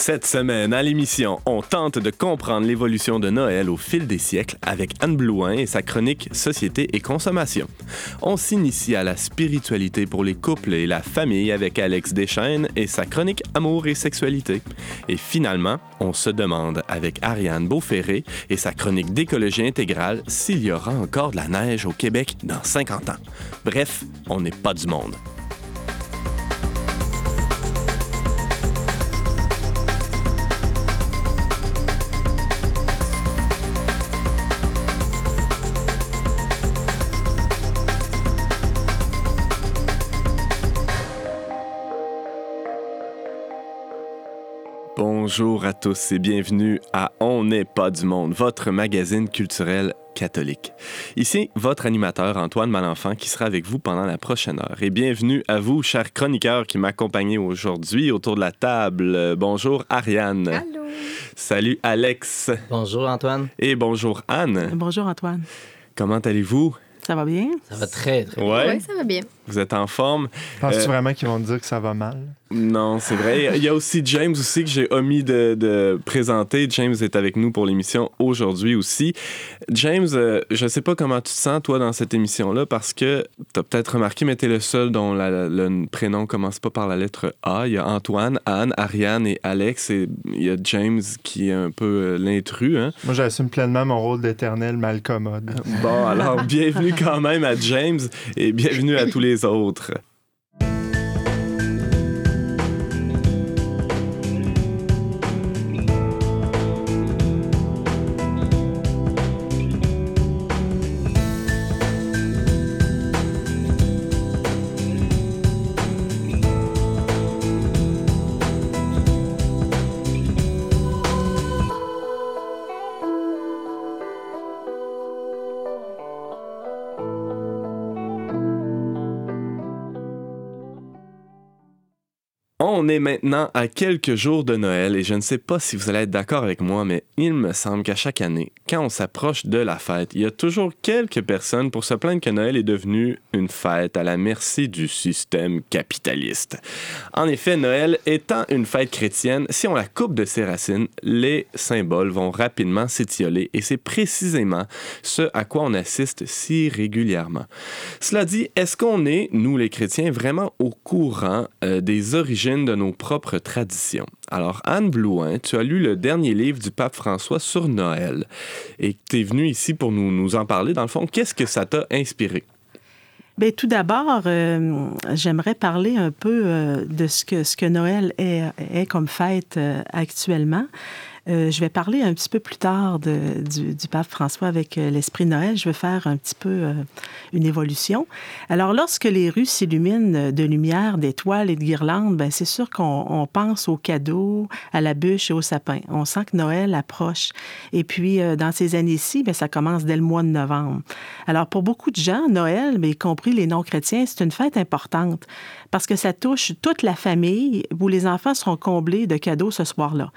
Cette semaine, à l'émission, on tente de comprendre l'évolution de Noël au fil des siècles avec Anne Blouin et sa chronique Société et consommation. On s'initie à la spiritualité pour les couples et la famille avec Alex Deschaines et sa chronique Amour et sexualité. Et finalement, on se demande avec Ariane Beauferré et sa chronique d'écologie intégrale s'il y aura encore de la neige au Québec dans 50 ans. Bref, on n'est pas du monde. Bonjour à tous et bienvenue à On n'est pas du monde, votre magazine culturel catholique. Ici, votre animateur Antoine Malenfant qui sera avec vous pendant la prochaine heure. Et bienvenue à vous, chers chroniqueurs qui m'accompagnez aujourd'hui autour de la table. Bonjour Ariane. Allô. Salut Alex. Bonjour Antoine. Et bonjour Anne. Bonjour Antoine. Comment allez-vous? Ça va bien? Ça va très, très bien. Ouais. Oui, ça va bien. Vous êtes en forme? Penses-tu Euh, vraiment qu'ils vont te dire que ça va mal? Non, c'est vrai. Il y a aussi James aussi que j'ai omis de, de présenter. James est avec nous pour l'émission aujourd'hui aussi. James, euh, je sais pas comment tu te sens, toi, dans cette émission-là, parce que tu as peut-être remarqué, mais tu es le seul dont la- le prénom commence pas par la lettre A. Il y a Antoine, Anne, Ariane et Alex. Et il y a James qui est un peu euh, l'intrus. Hein? Moi, j'assume pleinement mon rôle d'éternel malcommode. Bon, alors, bienvenue quand même à James et bienvenue à tous les autres. On est maintenant à quelques jours de Noël et je ne sais pas si vous allez être d'accord avec moi, mais il me semble qu'à chaque année, quand on s'approche de la fête, il y a toujours quelques personnes pour se plaindre que Noël est devenu une fête à la merci du système capitaliste. En effet, Noël étant une fête chrétienne, si on la coupe de ses racines, les symboles vont rapidement s'étioler et c'est précisément ce à quoi on assiste si régulièrement. Cela dit, est-ce qu'on est, nous les chrétiens, vraiment au courant euh, des origines de nos propres traditions? Alors, Anne Blouin, tu as lu le dernier livre du pape François sur Noël et tu es venue ici pour nous, nous en parler. Dans le fond, qu'est-ce que ça t'a inspiré? Bien, tout d'abord, euh, j'aimerais parler un peu euh, de ce que, ce que Noël est, comme fête euh, actuellement. Euh, je vais parler un petit peu plus tard du, pape François avec euh, l'esprit Noël. Je vais faire un petit peu euh, une évolution. Alors, lorsque les rues s'illuminent de lumière, d'étoiles et de guirlandes, ben, c'est sûr qu'on on pense aux cadeaux, à la bûche et au sapin. On sent que Noël approche. Et puis, dans ces années-ci, ben, ça commence dès le mois de novembre. Alors, pour beaucoup de gens, Noël, mais y compris les non-chrétiens, c'est une fête importante parce que ça touche toute la famille où les enfants seront comblés de cadeaux ce soir-là.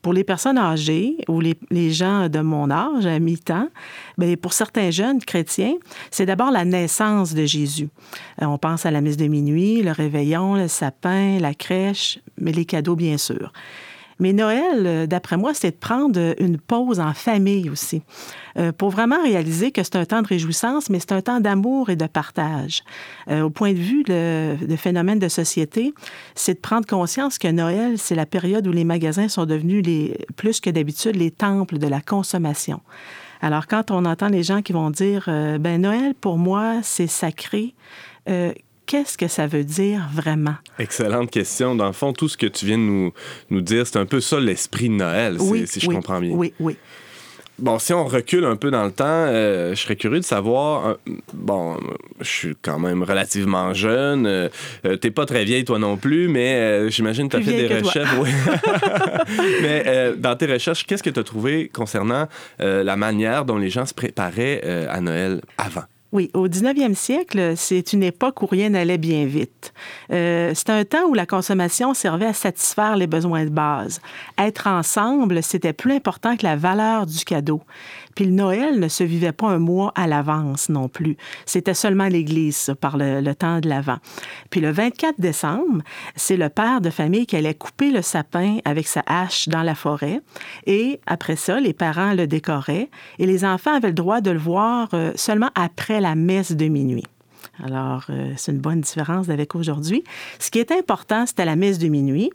Pour les personnes âgées ou les, les gens de mon âge, à mi-temps, bien, pour certains jeunes chrétiens, c'est d'abord la naissance de Jésus. Euh, On pense à la messe de minuit, le réveillon, le sapin, la crèche, mais les cadeaux, bien sûr. Mais Noël, euh, d'après moi, c'est de prendre une pause en famille aussi, euh, pour vraiment réaliser que c'est un temps de réjouissance, mais c'est un temps d'amour et de partage. Euh, au point de vue de, phénomène de société, c'est de prendre conscience que Noël, c'est la période où les magasins sont devenus les, plus que d'habitude les temples de la consommation. Alors, quand on entend les gens qui vont dire, ben Noël, pour moi, c'est sacré, qu'est-ce que ça veut dire vraiment? Excellente question. Dans le fond, tout ce que tu viens de nous, nous dire, c'est un peu ça l'esprit de Noël, si- si, je oui, comprends bien. Oui, oui. Bon, si on recule un peu dans le temps, euh, je serais curieux de savoir. euh, bon, je suis quand même relativement jeune. euh, euh, T'es pas très vieille, toi non plus, mais j'imagine que tu as fait des recherches. oui. mais dans tes recherches, qu'est-ce que tu as trouvé concernant la manière dont les gens se préparaient à Noël avant? Oui, au 19e siècle, c'est une époque où rien n'allait bien vite. Euh, c'est un temps où la consommation servait à satisfaire les besoins de base. Être ensemble, c'était plus important que la valeur du cadeau. Puis le Noël ne se vivait pas un mois à l'avance non plus. C'était seulement l'Église par le, temps de l'Avent. Puis le 24 décembre, c'est le père de famille qui allait couper le sapin avec sa hache dans la forêt. Et après ça, les parents le décoraient et les enfants avaient le droit de le voir euh, seulement après la messe de minuit. Alors, euh, c'est une bonne différence avec aujourd'hui. Ce qui est important, c'était la messe de minuit.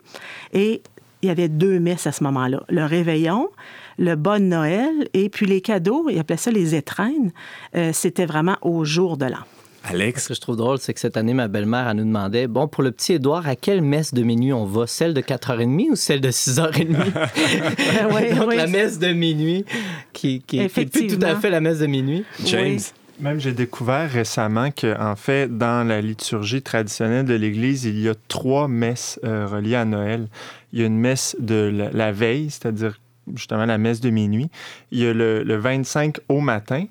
Et il y avait deux messes à ce moment-là. Le réveillon, le bon Noël et puis les cadeaux, ils appelaient ça les étrennes, euh, c'était vraiment au jour de l'an. Alex? Ce que je trouve drôle, c'est que cette année, ma belle-mère, elle nous demandait Bon, pour le petit Édouard, à quelle messe de minuit on va? Celle de 4h30 ou celle de 6h30 oui, Donc, oui. la messe de minuit, qui, qui, qui est plus tout à fait la messe de minuit. James? Oui. Même j'ai découvert récemment que, en fait, dans la liturgie traditionnelle de l'Église, il y a trois messes euh, reliées à Noël. Il y a une messe de la, la veille, c'est-à-dire justement la messe de minuit. Il y a le, le 25 au matin,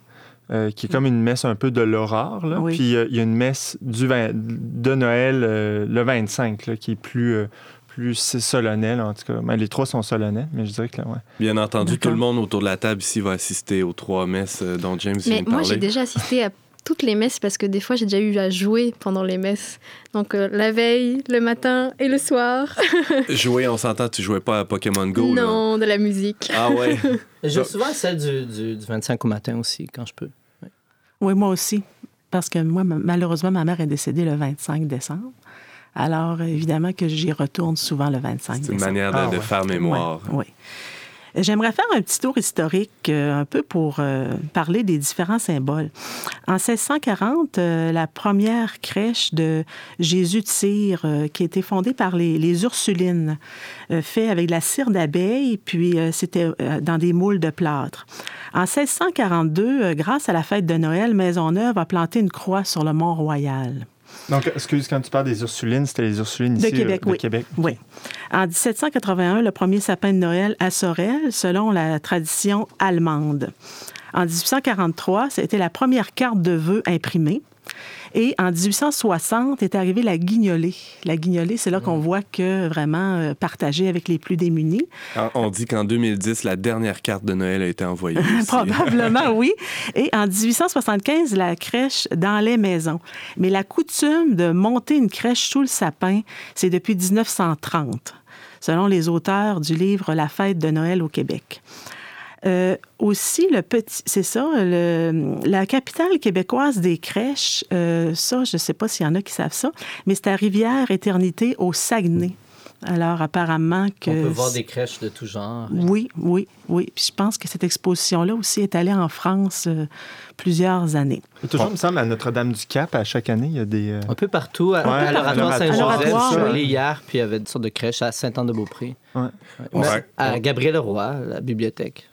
euh, qui est comme une messe un peu de l'aurore. Oui. Puis euh, il y a une messe du de Noël euh, le 25, là, qui est plus, euh, plus solennelle, en tout cas. Ben, les trois sont solennels, mais je dirais que là, ouais. Bien entendu, tout le monde autour de la table ici va assister aux trois messes dont James vient Mais de moi, j'ai déjà assisté à toutes les messes parce que des fois, j'ai déjà eu à jouer pendant les messes. Donc, euh, la veille, le matin et le soir. Jouer, on s'entend, tu jouais pas à Pokémon Go, là. non, de la musique. Ah ouais? Je joue souvent à celle du, du, du 25 au matin aussi, quand je peux. Oui, moi aussi. Parce que moi, ma- malheureusement, ma mère est décédée le 25 décembre. Alors, évidemment que j'y retourne souvent le 25 C'est une décembre. manière de, Ah de ouais. faire mémoire. Oui. J'aimerais faire un petit tour historique, euh, un peu pour euh, parler des différents symboles. En 1640, euh, la première crèche de Jésus de cire, qui a été fondée par les, les Ursulines, fait avec de la cire d'abeille, puis c'était dans des moules de plâtre. En 1642, euh, grâce à la fête de Noël, Maisonneuve a planté une croix sur le Mont-Royal. Donc, excuse, quand tu parles des Ursulines, c'était les Ursulines De ici, Québec, euh, de oui. Québec. Oui. En 1781, le premier sapin de Noël à Sorel, selon la tradition allemande. En 1843, c'était la première carte de vœux imprimée. Et en 1860 est arrivée la guignolée. La guignolée, c'est là qu'on voit que vraiment euh, partagée avec les plus démunis. Ah, On dit qu'en 2010, la dernière carte de Noël a été envoyée. Probablement, oui. Et en 1875, la crèche dans les maisons. Mais la coutume de monter une crèche sous le sapin, c'est depuis 1930, selon les auteurs du livre La fête de Noël au Québec. Euh, aussi, le petit, c'est ça, le- la capitale québécoise des crèches, euh, ça, je ne sais pas s'il y en a qui savent ça, mais c'est à Rivière-Éternité au Saguenay. Alors, apparemment que... On peut voir des crèches de tout genre. Oui, oui, oui. Puis je pense que cette exposition-là aussi est allée en France euh, plusieurs années. Et toujours, il me semble, à Notre-Dame-du-Cap, à chaque année, il y a des... euh, Un peu partout. À, Ouais, à l'oratoire Saint-Joseph, je suis allé hier, puis il y avait une sorte de crèche à Saint-Anne-de-Beaupré. Ouais. À Gabriel Leroy, la bibliothèque.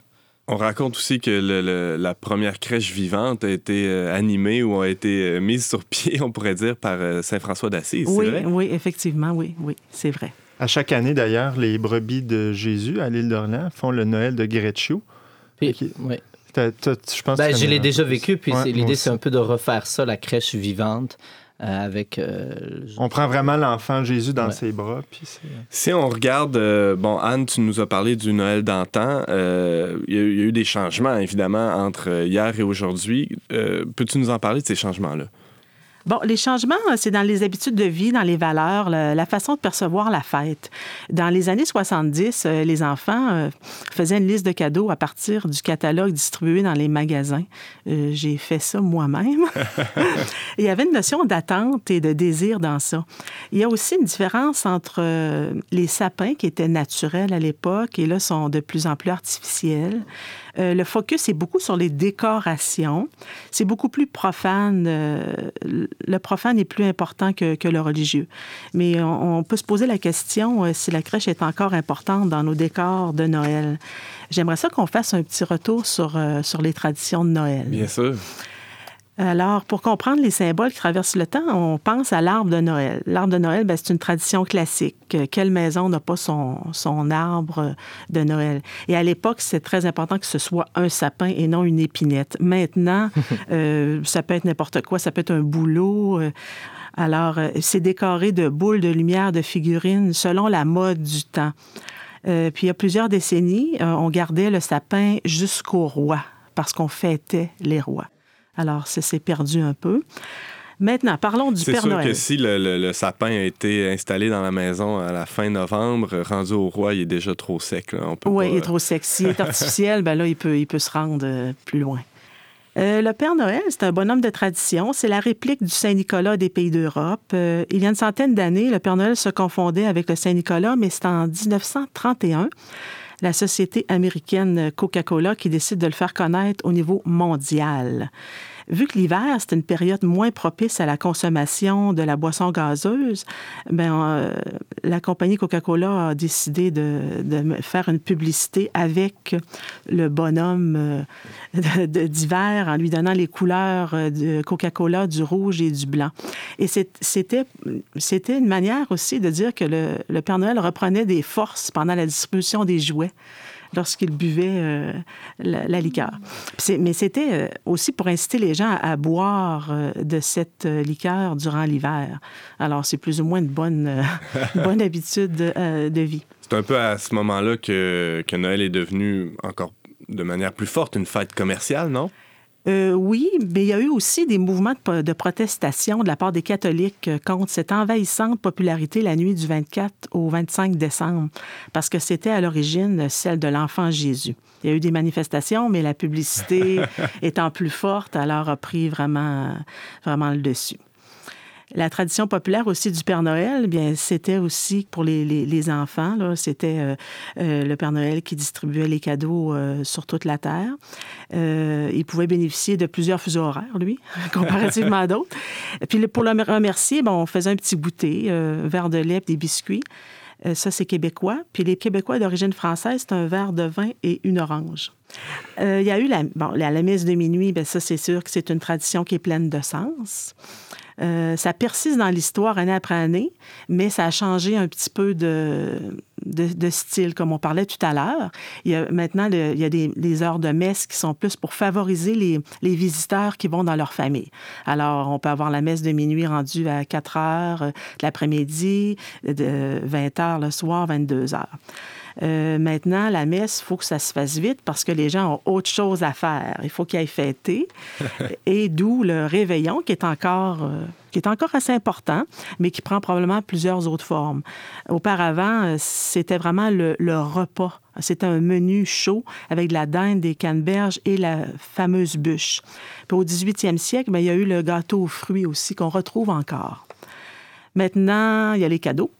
On raconte aussi que le- le- la première crèche vivante a été euh, animée ou a été euh, mise sur pied, on pourrait dire, par euh, Saint-François d'Assise. c'est Oui, vrai? oui, effectivement, oui, oui, c'est vrai. À chaque année, d'ailleurs, les brebis de Jésus à l'île d'Orléans font le Noël de Gretschou. Puis, Ok. oui. Je pense Ben, je l'ai déjà vécu, puis Ouais, l'idée, c'est un peu de refaire ça, la crèche vivante, euh, avec... euh, On prend vraiment l'enfant Jésus dans Ouais. ses bras. Puis c'est- Si on regarde, euh, bon, Anne, tu nous as parlé du Noël d'antan. Euh, Il y, a eu- il y a eu des changements, évidemment, entre euh, hier et aujourd'hui. Euh, Peux-tu nous en parler de ces changements-là? Bon, les changements, euh, c'est dans les habitudes de vie, dans les valeurs, la, façon de percevoir la fête. Dans les années 70, euh, les enfants euh, faisaient une liste de cadeaux à partir du catalogue distribué dans les magasins. Euh, J'ai fait ça moi-même. Il y avait une notion d'attente et de désir dans ça. Il y a aussi une différence entre les sapins qui étaient naturels à l'époque et là sont de plus en plus artificiels. Euh, le focus est beaucoup sur les décorations. C'est beaucoup plus profane. euh, le profane est plus important que, le religieux. Mais on, on peut se poser la question euh, si la crèche est encore importante dans nos décors de Noël. J'aimerais ça qu'on fasse un petit retour sur, euh, sur les traditions de Noël. Bien sûr. Alors, pour comprendre les symboles qui traversent le temps, on pense à l'arbre de Noël. L'arbre de Noël, ben, c'est une tradition classique. Quelle maison n'a pas son, son arbre de Noël? Et à l'époque, c'est très important que ce soit un sapin et non une épinette. Maintenant, euh, ça peut être n'importe quoi. Ça peut être un boulot. Euh, alors, euh, c'est décoré de boules de lumière, de figurines, selon la mode du temps. puis, il y a plusieurs décennies, on gardait le sapin jusqu'au roi, parce qu'on fêtait les rois. Alors, ça s'est perdu un peu. Maintenant, parlons du Père Noël. C'est sûr que si le, sapin a été installé dans la maison à la fin novembre, rendu au roi, il est déjà trop sec. oui, il est trop sec. S'il est artificiel, ben là, il peut, il peut se rendre euh, plus loin. Euh, le Père Noël, c'est un bonhomme de tradition. C'est la réplique du Saint-Nicolas des pays d'Europe. Euh, il y a une centaine d'années, le Père Noël se confondait avec le Saint-Nicolas, mais c'est en 1931 la société américaine Coca-Cola qui décide de le faire connaître au niveau mondial. Vu que l'hiver, c'est une période moins propice à la consommation de la boisson gazeuse, ben, euh, la compagnie Coca-Cola a décidé de, faire une publicité avec le bonhomme euh, d'hiver en lui donnant les couleurs euh, de Coca-Cola, du rouge et du blanc. Et c'était une manière aussi de dire que le Père Noël reprenait des forces pendant la distribution des jouets lorsqu'ils buvaient euh, la, liqueur. Mais c'était euh, aussi pour inciter les gens à, boire euh, de cette liqueur durant l'hiver. Alors, c'est plus ou moins une bonne, bonne habitude de vie. C'est un peu à ce moment-là que, que Noël est devenu encore de manière plus forte une fête commerciale, non? Euh, oui, mais il y a eu aussi des mouvements de, protestation de la part des catholiques euh, contre cette envahissante popularité la nuit du 24 au 25 décembre, parce que c'était à l'origine celle de l'enfant Jésus. Il y a eu des manifestations, mais la publicité étant plus forte, alors a pris vraiment, vraiment le dessus. La tradition populaire aussi du Père Noël, bien, c'était aussi pour les, enfants. C'était euh, euh, le Père Noël qui distribuait les cadeaux euh, sur toute la Terre. il pouvait bénéficier de plusieurs fuseaux horaires, lui, comparativement à d'autres. Puis pour le remercier, on faisait un petit goûter, un verre de lait, des biscuits. ça, c'est québécois. Puis les Québécois d'origine française, c'est un verre de vin et une orange. il y a eu la, bon, la messe de minuit, bien, ça, c'est sûr que c'est une tradition qui est pleine de sens. Euh, ça persiste dans l'histoire année après année, mais ça a changé un petit peu de, style, comme on parlait tout à l'heure. Il y a, maintenant, il y a des, heures de messe qui sont plus pour favoriser les, les, visiteurs qui vont dans leur famille. Alors, on peut avoir la messe de minuit rendue à 4 heures euh, l'après-midi, de 20 heures le soir, 22 heures. Euh, maintenant, la messe, il faut que ça se fasse vite parce que les gens ont autre chose à faire. Il faut qu'ils aillent fêter. Et d'où le réveillon qui est encore... Euh, qui est encore assez important, mais qui prend probablement plusieurs autres formes. Auparavant, euh, c'était vraiment le, repas. C'était un menu chaud avec de la dinde, des canneberges et la fameuse bûche. Puis au 18e siècle, bien, il y a eu le gâteau aux fruits aussi qu'on retrouve encore. Maintenant, il y a les cadeaux.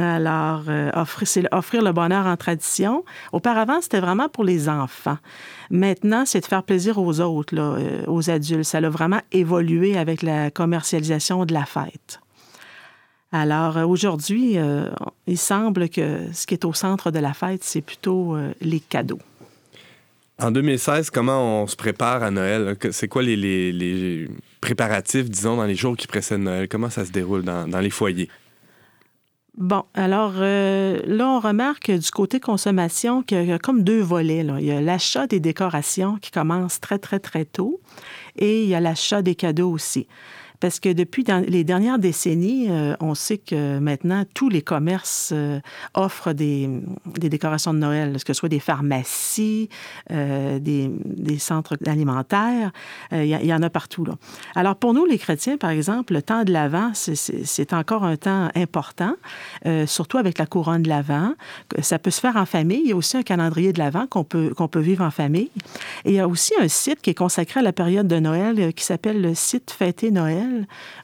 Alors, euh, offrir, offrir le bonheur en tradition. Auparavant, c'était vraiment pour les enfants. Maintenant, c'est de faire plaisir aux autres, euh, aux adultes. Ça a vraiment évolué avec la commercialisation de la fête. Alors, euh, aujourd'hui, il semble que ce qui est au centre de la fête, c'est plutôt les cadeaux. En 2016, comment on se prépare à Noël? C'est quoi les, préparatifs, disons, dans les jours qui précèdent Noël? Comment ça se déroule dans les foyers? Bon, alors euh, là, on remarque du côté consommation qu'il y a comme deux volets. Il y a l'achat des décorations qui commence très, très, très tôt et il y a l'achat des cadeaux aussi. Parce que depuis les dernières décennies, euh, on sait que maintenant, tous les commerces euh, offrent des, décorations de Noël, que ce soit des pharmacies, euh, des, centres alimentaires. Il y, en a partout. Alors, pour nous, les chrétiens, par exemple, le temps de l'Avent, c'est encore un temps important, surtout avec la couronne de l'Avent. Ça peut se faire en famille. Il y a aussi un calendrier de l'Avent qu'on peut, qu'on peut vivre en famille. Et il y a aussi un site qui est consacré à la période de Noël qui s'appelle le site Fêter Noël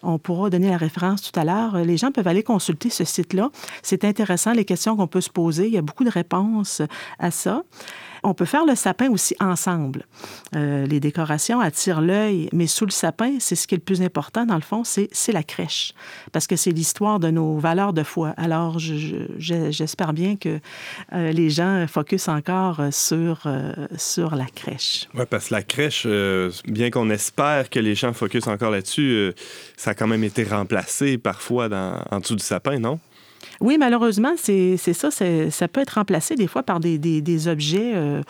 on pourra donner la référence tout à l'heure. Les gens peuvent aller consulter ce site-là. C'est intéressant, les questions qu'on peut se poser. Il y a beaucoup de réponses à ça. On peut faire le sapin aussi ensemble. Euh, les décorations attirent l'œil, mais sous le sapin, c'est ce qui est le plus important, dans le fond, c'est la crèche, parce que c'est l'histoire de nos valeurs de foi. Alors, j'espère bien que euh, les gens focusent encore sur, euh, sur la crèche. Oui, parce que la crèche, bien qu'on espère que les gens focusent encore là-dessus, ça a quand même été remplacé parfois en dessous du sapin, non? Oui, malheureusement, c'est ça. Ça peut être remplacé des fois par des, des, objets euh,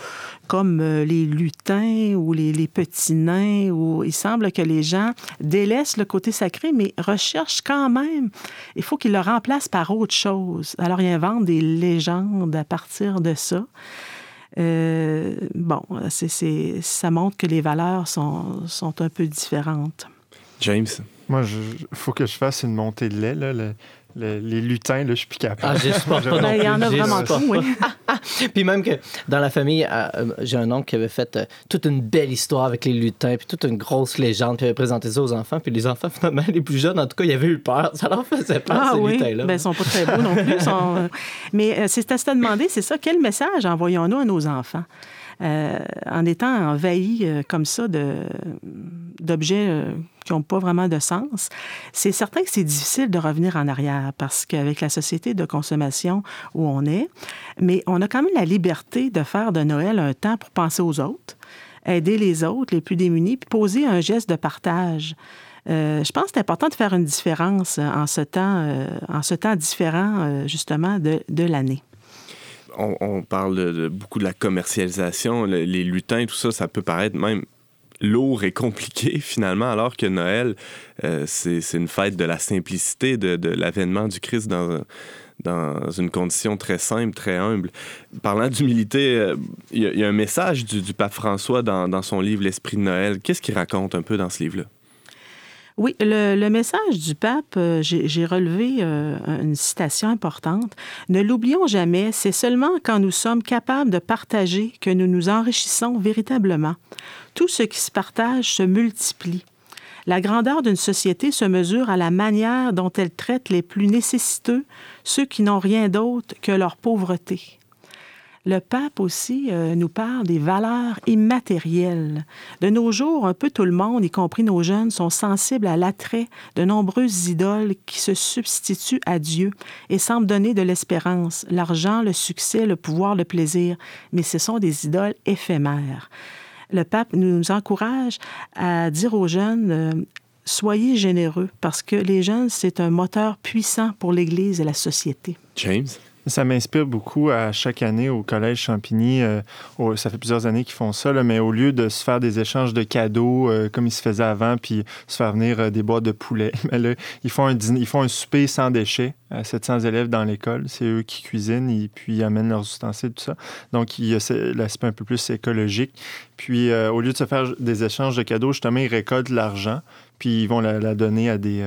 comme euh, les lutins ou les, les, petits nains. Où il semble que les gens délaissent le côté sacré, mais recherchent quand même. Il faut qu'ils le remplacent par autre chose. Alors, ils inventent des légendes à partir de ça. Euh, bon, ça montre que les valeurs sont, sont un peu différentes. James? Moi, il faut que je fasse une montée de lait. Là, les lutins, là, je suis plus capable. Ah, pas ben, Il y en a vraiment tout, oui. puis même que dans la famille, euh, euh, j'ai un oncle qui avait fait euh, toute une belle histoire avec les lutins, puis toute une grosse légende, puis il avait présenté ça aux enfants. Puis les enfants, finalement, les plus jeunes, en tout cas, ils avaient eu peur. Ça leur faisait peur, ah, ces oui? lutins-là. Ben, ils sont pas très beaux non plus. Mais c'est à se demander, c'est ça, quel message envoyons-nous à nos enfants? Euh, en étant envahi euh, comme ça d'objets euh, qui n'ont pas vraiment de sens, c'est certain que c'est difficile de revenir en arrière parce qu'avec la société de consommation où on est, mais on a quand même la liberté de faire de Noël un temps pour penser aux autres, aider les autres, les plus démunis, puis poser un geste de partage. je pense que c'est important de faire une différence en ce temps, en ce temps différent, justement, de, de l'année on, parle beaucoup de la commercialisation, les lutins, tout ça, ça peut paraître même lourd et compliqué finalement, alors que Noël, euh, c'est une fête de la simplicité, de, l'avènement du Christ dans, dans une condition très simple, très humble. Parlant d'humilité, euh, il y, a un message du, pape François dans, dans son livre L'Esprit de Noël. Qu'est-ce qu'il raconte un peu dans ce livre-là? Oui, le, message du pape, euh, j'ai relevé euh, une citation importante. Ne l'oublions jamais, c'est seulement quand nous sommes capables de partager que nous nous enrichissons véritablement. Tout ce qui se partage se multiplie. La grandeur d'une société se mesure à la manière dont elle traite les plus nécessiteux, ceux qui n'ont rien d'autre que leur pauvreté. Le pape aussi euh, nous parle des valeurs immatérielles. De nos jours, un peu tout le monde, y compris nos jeunes, sont sensibles à l'attrait de nombreuses idoles qui se substituent à Dieu et semblent donner de l'espérance, l'argent, le succès, le pouvoir, le plaisir, mais ce sont des idoles éphémères. Le pape nous encourage à dire aux jeunes euh, soyez généreux parce que les jeunes, c'est un moteur puissant pour l'Église et la société. James? Ça m'inspire beaucoup à chaque année au Collège Champigny. Euh, ça fait plusieurs années qu'ils font ça, mais au lieu de se faire des échanges de cadeaux euh, comme ils se faisaient avant, puis se faire venir euh, des boîtes de poulet, ils, font un ils font un souper sans déchets à 700 élèves dans l'école. C'est eux qui cuisinent et puis ils amènent leurs ustensiles, tout ça. Donc, il y a l'aspect un peu plus écologique. Puis, au lieu de se faire des échanges de cadeaux, justement, ils récoltent l'argent, puis ils vont la donner à des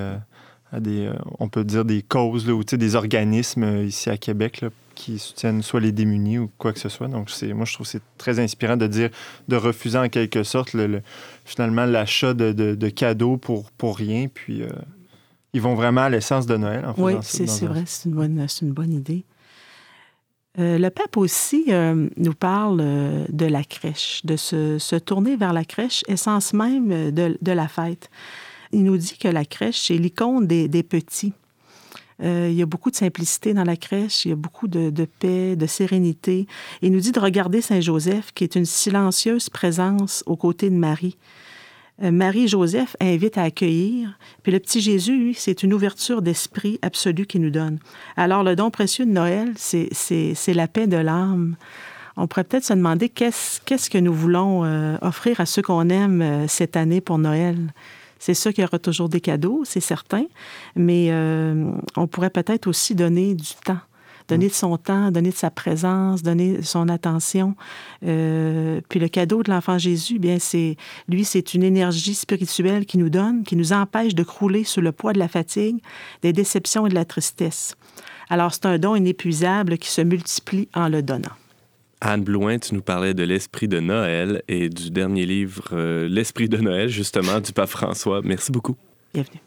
des, euh, on peut dire, des causes ou des organismes euh, ici à Québec qui soutiennent soit les démunis ou quoi que ce soit. Donc, moi, je trouve que c'est très inspirant de dire, de refuser en quelque sorte le, finalement l'achat de, de, cadeaux pour, pour rien. Puis, euh, ils vont vraiment à l'essence de Noël. En oui, c'est vrai, c'est une, bonne, une bonne idée. le pape aussi nous parle de la crèche, de se, se, tourner vers la crèche, essence même de, de la fête il nous dit que la crèche, c'est l'icône des, petits. Euh, il y a beaucoup de simplicité dans la crèche, il y a beaucoup de, paix, de sérénité. Il nous dit de regarder Saint Joseph, qui est une silencieuse présence aux côtés de Marie. Euh, Marie Joseph invite à accueillir, puis le petit Jésus, lui, c'est une ouverture d'esprit absolue qu'il nous donne. Alors le don précieux de Noël, c'est la paix de l'âme. On pourrait peut-être se demander qu'est-ce que nous voulons euh, offrir à ceux qu'on aime cette année pour Noël. C'est sûr qu'il y aura toujours des cadeaux, c'est certain, mais euh, on pourrait peut-être aussi donner du temps donner de son temps, donner de sa présence, donner son attention. Euh, puis le cadeau de l'enfant Jésus, bien c'est lui, c'est une énergie spirituelle qui nous donne, qui nous empêche de crouler sous le poids de la fatigue, des déceptions et de la tristesse. Alors c'est un don inépuisable qui se multiplie en le donnant. Anne Blouin, tu nous parlais de l'esprit de Noël et du dernier livre, euh, L'esprit de Noël, justement, du pape François. Merci beaucoup. Bienvenue.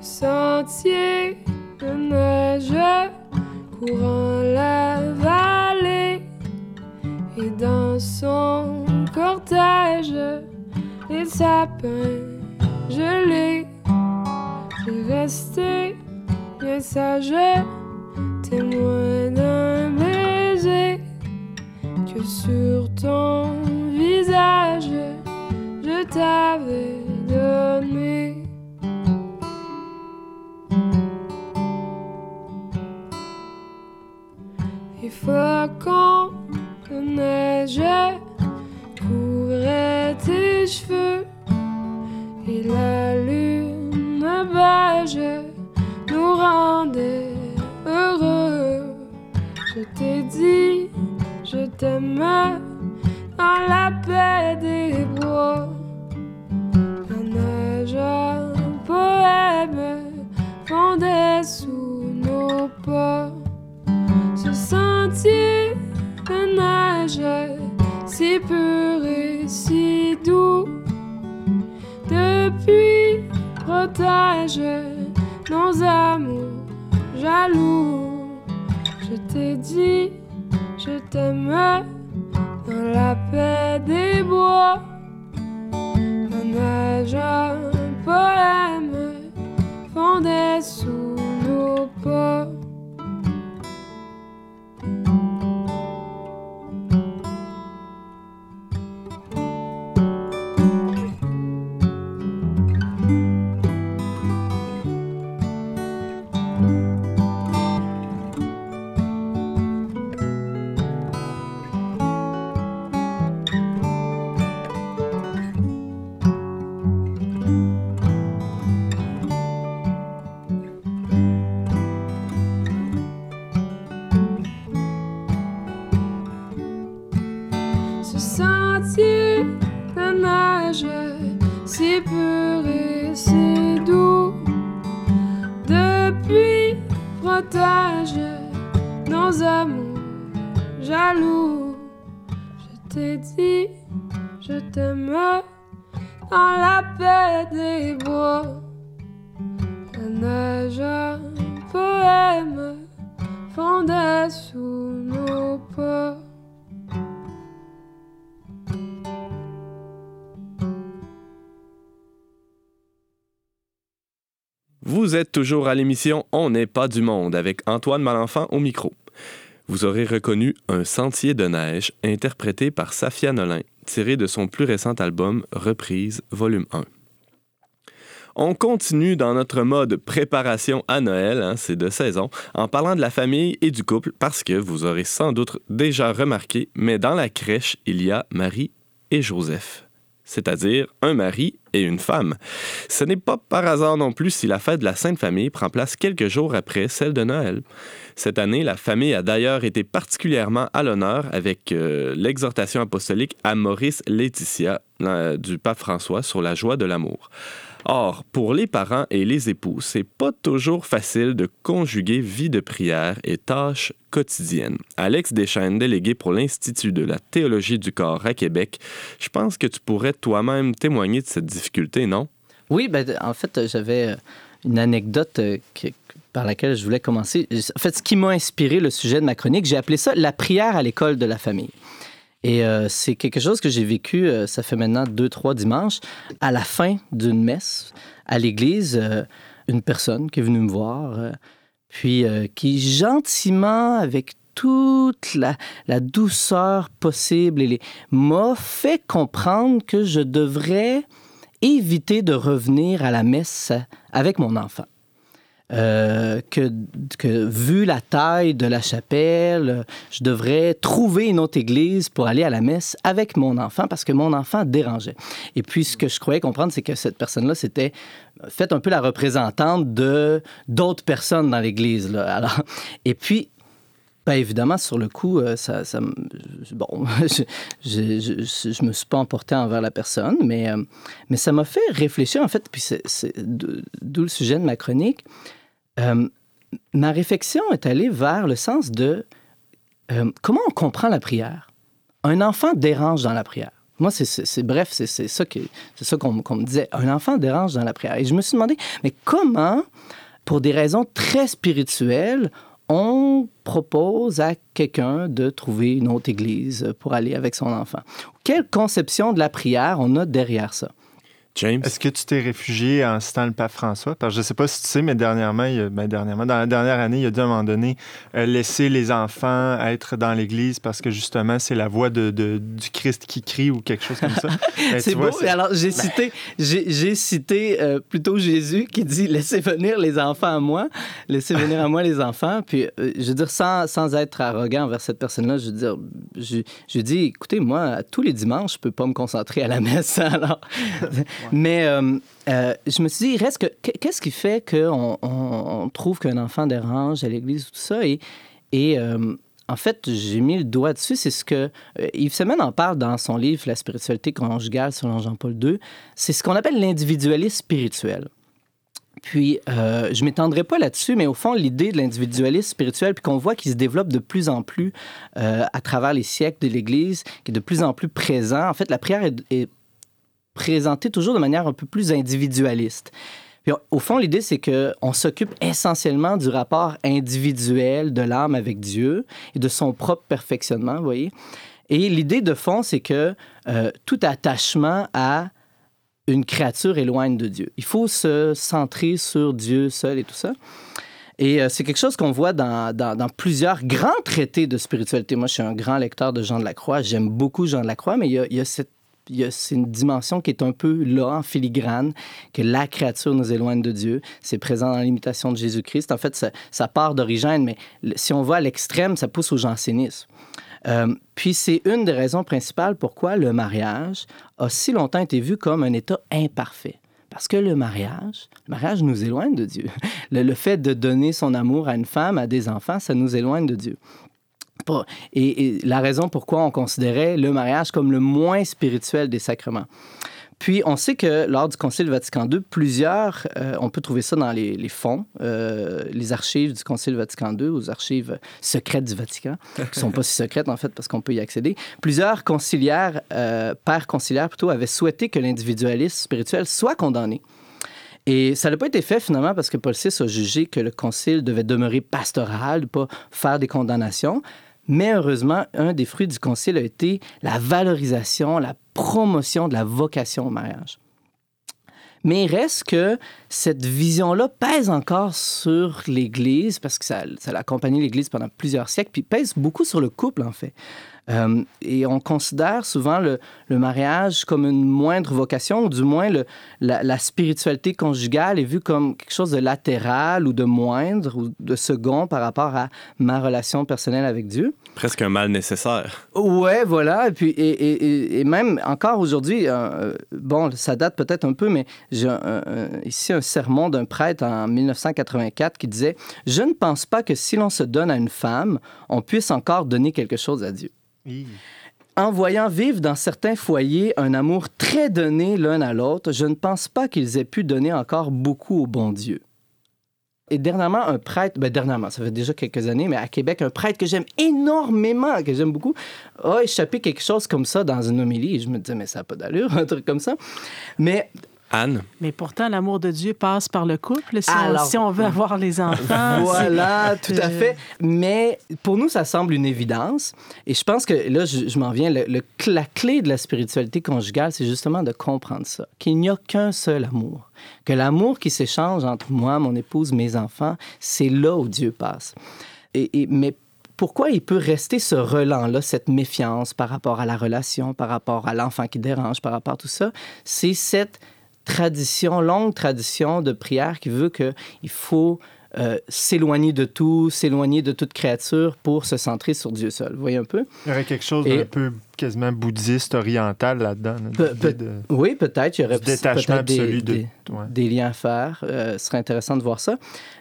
Sentier de courant et dans son cortège les sapins gelés. J'ai resté bien sage, témoin d'un baiser que sur ton visage je t'avais donné. Les flocons de neige couvraient tes cheveux et la lune beige nous rendait heureux. Je t'ai dit, je t'aime dans la paix protège nos amours jaloux. Je t'ai dit, je t'aime dans la paix des bois. La neige, un poème fondait sous nos pas. Dans la paix des bois. La neige, un poème fondait sous nos pas. Vous êtes toujours à l'émission On n'est pas du monde avec Antoine Malenfant au micro. Vous aurez reconnu Un sentier de neige interprété par Safia Nolin, tiré de son plus récent album Reprise Volume 1. On continue dans notre mode préparation à Noël, hein, c'est de saison, en parlant de la famille et du couple parce que vous aurez sans doute déjà remarqué, mais dans la crèche, il y a Marie et Joseph c'est-à-dire un mari et une femme. Ce n'est pas par hasard non plus si la fête de la Sainte Famille prend place quelques jours après celle de Noël. Cette année, la famille a d'ailleurs été particulièrement à l'honneur avec euh, l'exhortation apostolique à Maurice Laetitia du pape François sur la joie de l'amour. Or, pour les parents et les époux, c'est pas toujours facile de conjuguer vie de prière et tâches quotidiennes. Alex Deschaines, délégué pour l'Institut de la théologie du corps à Québec, je pense que tu pourrais toi-même témoigner de cette difficulté, non? Oui, ben, en fait, j'avais euh, une anecdote euh, par laquelle je voulais commencer. En fait, ce qui m'a inspiré le sujet de ma chronique, j'ai appelé ça la prière à l'école de la famille. Et euh, c'est quelque chose que j'ai vécu, euh, ça fait maintenant deux, trois dimanches, à la fin d'une messe à l'église, euh, une personne qui est venue me voir, puis qui gentiment, avec toute la, douceur possible, m'a fait comprendre que je devrais éviter de revenir à la messe avec mon enfant. Euh, que, vu la taille de la chapelle, je devrais trouver une autre église pour aller à la messe avec mon enfant parce que mon enfant dérangeait. Et puis, ce que je croyais comprendre, c'est que cette personne-là, c'était fait un peu la représentante de d'autres personnes dans l'église. et puis, ben évidemment, sur le coup, euh, ça, ça bon, je, je, je, je me suis pas emporté envers la personne, mais, euh, mais ça m'a fait réfléchir, en fait, puis c'est c'est d'o- d'où le sujet de ma chronique. Euh, ma réflexion est allée vers le sens de euh, comment on comprend la prière? Un enfant dérange dans la prière. Moi, c'est- bref, c'est ça qu'on qu'on me disait. Un enfant dérange dans la prière. Et je me suis demandé, mais comment, pour des raisons très spirituelles, on propose à quelqu'un de trouver une autre église pour aller avec son enfant? Quelle conception de la prière on a derrière ça? James? Est-ce que tu t'es réfugié en citant le pape François? Parce que je ne sais pas si tu sais, mais dernièrement, il a- ben, dernièrement, dans la dernière année, il a dit à un moment donné euh, laisser les enfants être dans l'Église parce que justement, c'est la voix de, de- du Christ qui crie ou quelque chose comme ça. Ben, C'est vois, beau. Alors, j'ai cité, j'ai j'ai cité euh, plutôt Jésus qui dit Laissez venir les enfants à moi, laissez venir à moi les enfants. Puis, euh, je veux dire, sans, sans être arrogant envers cette personne-là, je veux dire, je, je dis Écoutez, moi, tous les dimanches, je peux pas me concentrer à la messe. Alors, mais euh, euh, je me suis dit, reste que qu'est-ce qui fait qu'on on, trouve qu'un enfant dérange à l'église, tout ça, et, et euh, en fait, j'ai mis le doigt dessus, c'est ce que Yves Semen en parle dans son livre La spiritualité conjugale selon Jean-Paul II. C'est ce qu'on appelle l'individualisme spirituel. Puis, euh, je m'étendrai pas là-dessus, mais au fond, l'idée de l'individualisme spirituel, puis qu'on voit qu'il se développe de plus en plus à travers les siècles de l'Église, qui est de plus en plus présent. En fait, la prière est présentée toujours de manière un peu plus individualiste. Au fond, l'idée, c'est qu'on s'occupe essentiellement du rapport individuel de l'âme avec Dieu et de son propre perfectionnement, vous voyez. Et l'idée de fond, c'est que euh, tout attachement à une créature éloigne de Dieu. Il faut se centrer sur Dieu seul et tout ça. Et euh, c'est quelque chose qu'on voit dans, dans, plusieurs grands traités de spiritualité. Moi, je suis un grand lecteur de Jean de la Croix. J'aime beaucoup Jean de la Croix, mais il y a, il y a cette c'est une dimension qui est un peu là, en filigrane, que la créature nous éloigne de Dieu. C'est présent dans l'imitation de Jésus-Christ. En fait, ça, part d'origine, mais si on va à l'extrême, ça pousse au jansénisme. Euh, puis c'est une des raisons principales pourquoi le mariage a si longtemps été vu comme un état imparfait. Parce que le mariage, le mariage nous éloigne de Dieu. Le fait de donner son amour à une femme, à des enfants, ça nous éloigne de Dieu. Et, la raison pourquoi on considérait le mariage comme le moins spirituel des sacrements. Puis, on sait que lors du Concile Vatican II, plusieurs, euh, on peut trouver ça dans les, fonds, euh, les archives du Concile Vatican II, aux archives secrètes du Vatican, qui ne sont pas si secrètes en fait parce qu'on peut y accéder. Plusieurs conciliaires, euh, pères conciliaires plutôt, avaient souhaité que l'individualisme spirituel soit condamné. Et ça n'a pas été fait finalement parce que Paul VI a jugé que le concile devait demeurer pastoral, pas faire des condamnations. Mais heureusement, un des fruits du concile a été la valorisation, la promotion de la vocation au mariage. Mais il reste que cette vision-là pèse encore sur l'Église, parce que ça, ça a accompagné l'Église pendant plusieurs siècles, puis pèse beaucoup sur le couple, en fait. Euh, et on considère souvent le, le mariage comme une moindre vocation, ou du moins le, la, la spiritualité conjugale est vue comme quelque chose de latéral ou de moindre ou de second par rapport à ma relation personnelle avec Dieu. Presque un mal nécessaire. Ouais, voilà. Et puis, et, et- même encore aujourd'hui, euh, bon, ça date peut-être un peu, mais j'ai ici un sermon d'un prêtre en 1984 qui disait Je ne pense pas que si l'on se donne à une femme, on puisse encore donner quelque chose à Dieu. En voyant vivre dans certains foyers un amour très donné l'un à l'autre, je ne pense pas qu'ils aient pu donner encore beaucoup au bon Dieu. Et dernièrement, un prêtre, ben dernièrement, ça fait déjà quelques années, mais à Québec, un prêtre que j'aime énormément, que j'aime beaucoup, a échappé quelque chose comme ça dans une homélie. Je me disais, mais ça n'a pas d'allure, un truc comme ça. Mais Anne, Mais pourtant, l'amour de Dieu passe par le couple. Si, on, Alors- si on veut avoir les enfants. Voilà, tout à fait. Mais pour nous, ça semble une évidence. Et je pense que là, je, je m'en viens, le- le- la clé de la spiritualité conjugale, c'est justement de comprendre ça, qu'il n'y a qu'un seul amour. Que l'amour qui s'échange entre moi, mon épouse, mes enfants, c'est là où Dieu passe. Et, et- mais pourquoi il peut rester ce relent-là, cette méfiance par rapport à la relation, par rapport à l'enfant qui dérange, par rapport à tout ça? C'est cette tradition, longue tradition de prière qui veut qu'il faut euh, s'éloigner de tout, s'éloigner de toute créature pour se centrer sur Dieu seul. Vous voyez un peu? Il y aurait quelque chose d'un peu quasiment bouddhiste, oriental là-dedans. là, Pe- l'idée pe- de- Oui, peut-être. Il y aurait détachement des- absolu de... des- ouais. des liens à faire. Euh, ce serait intéressant de voir ça.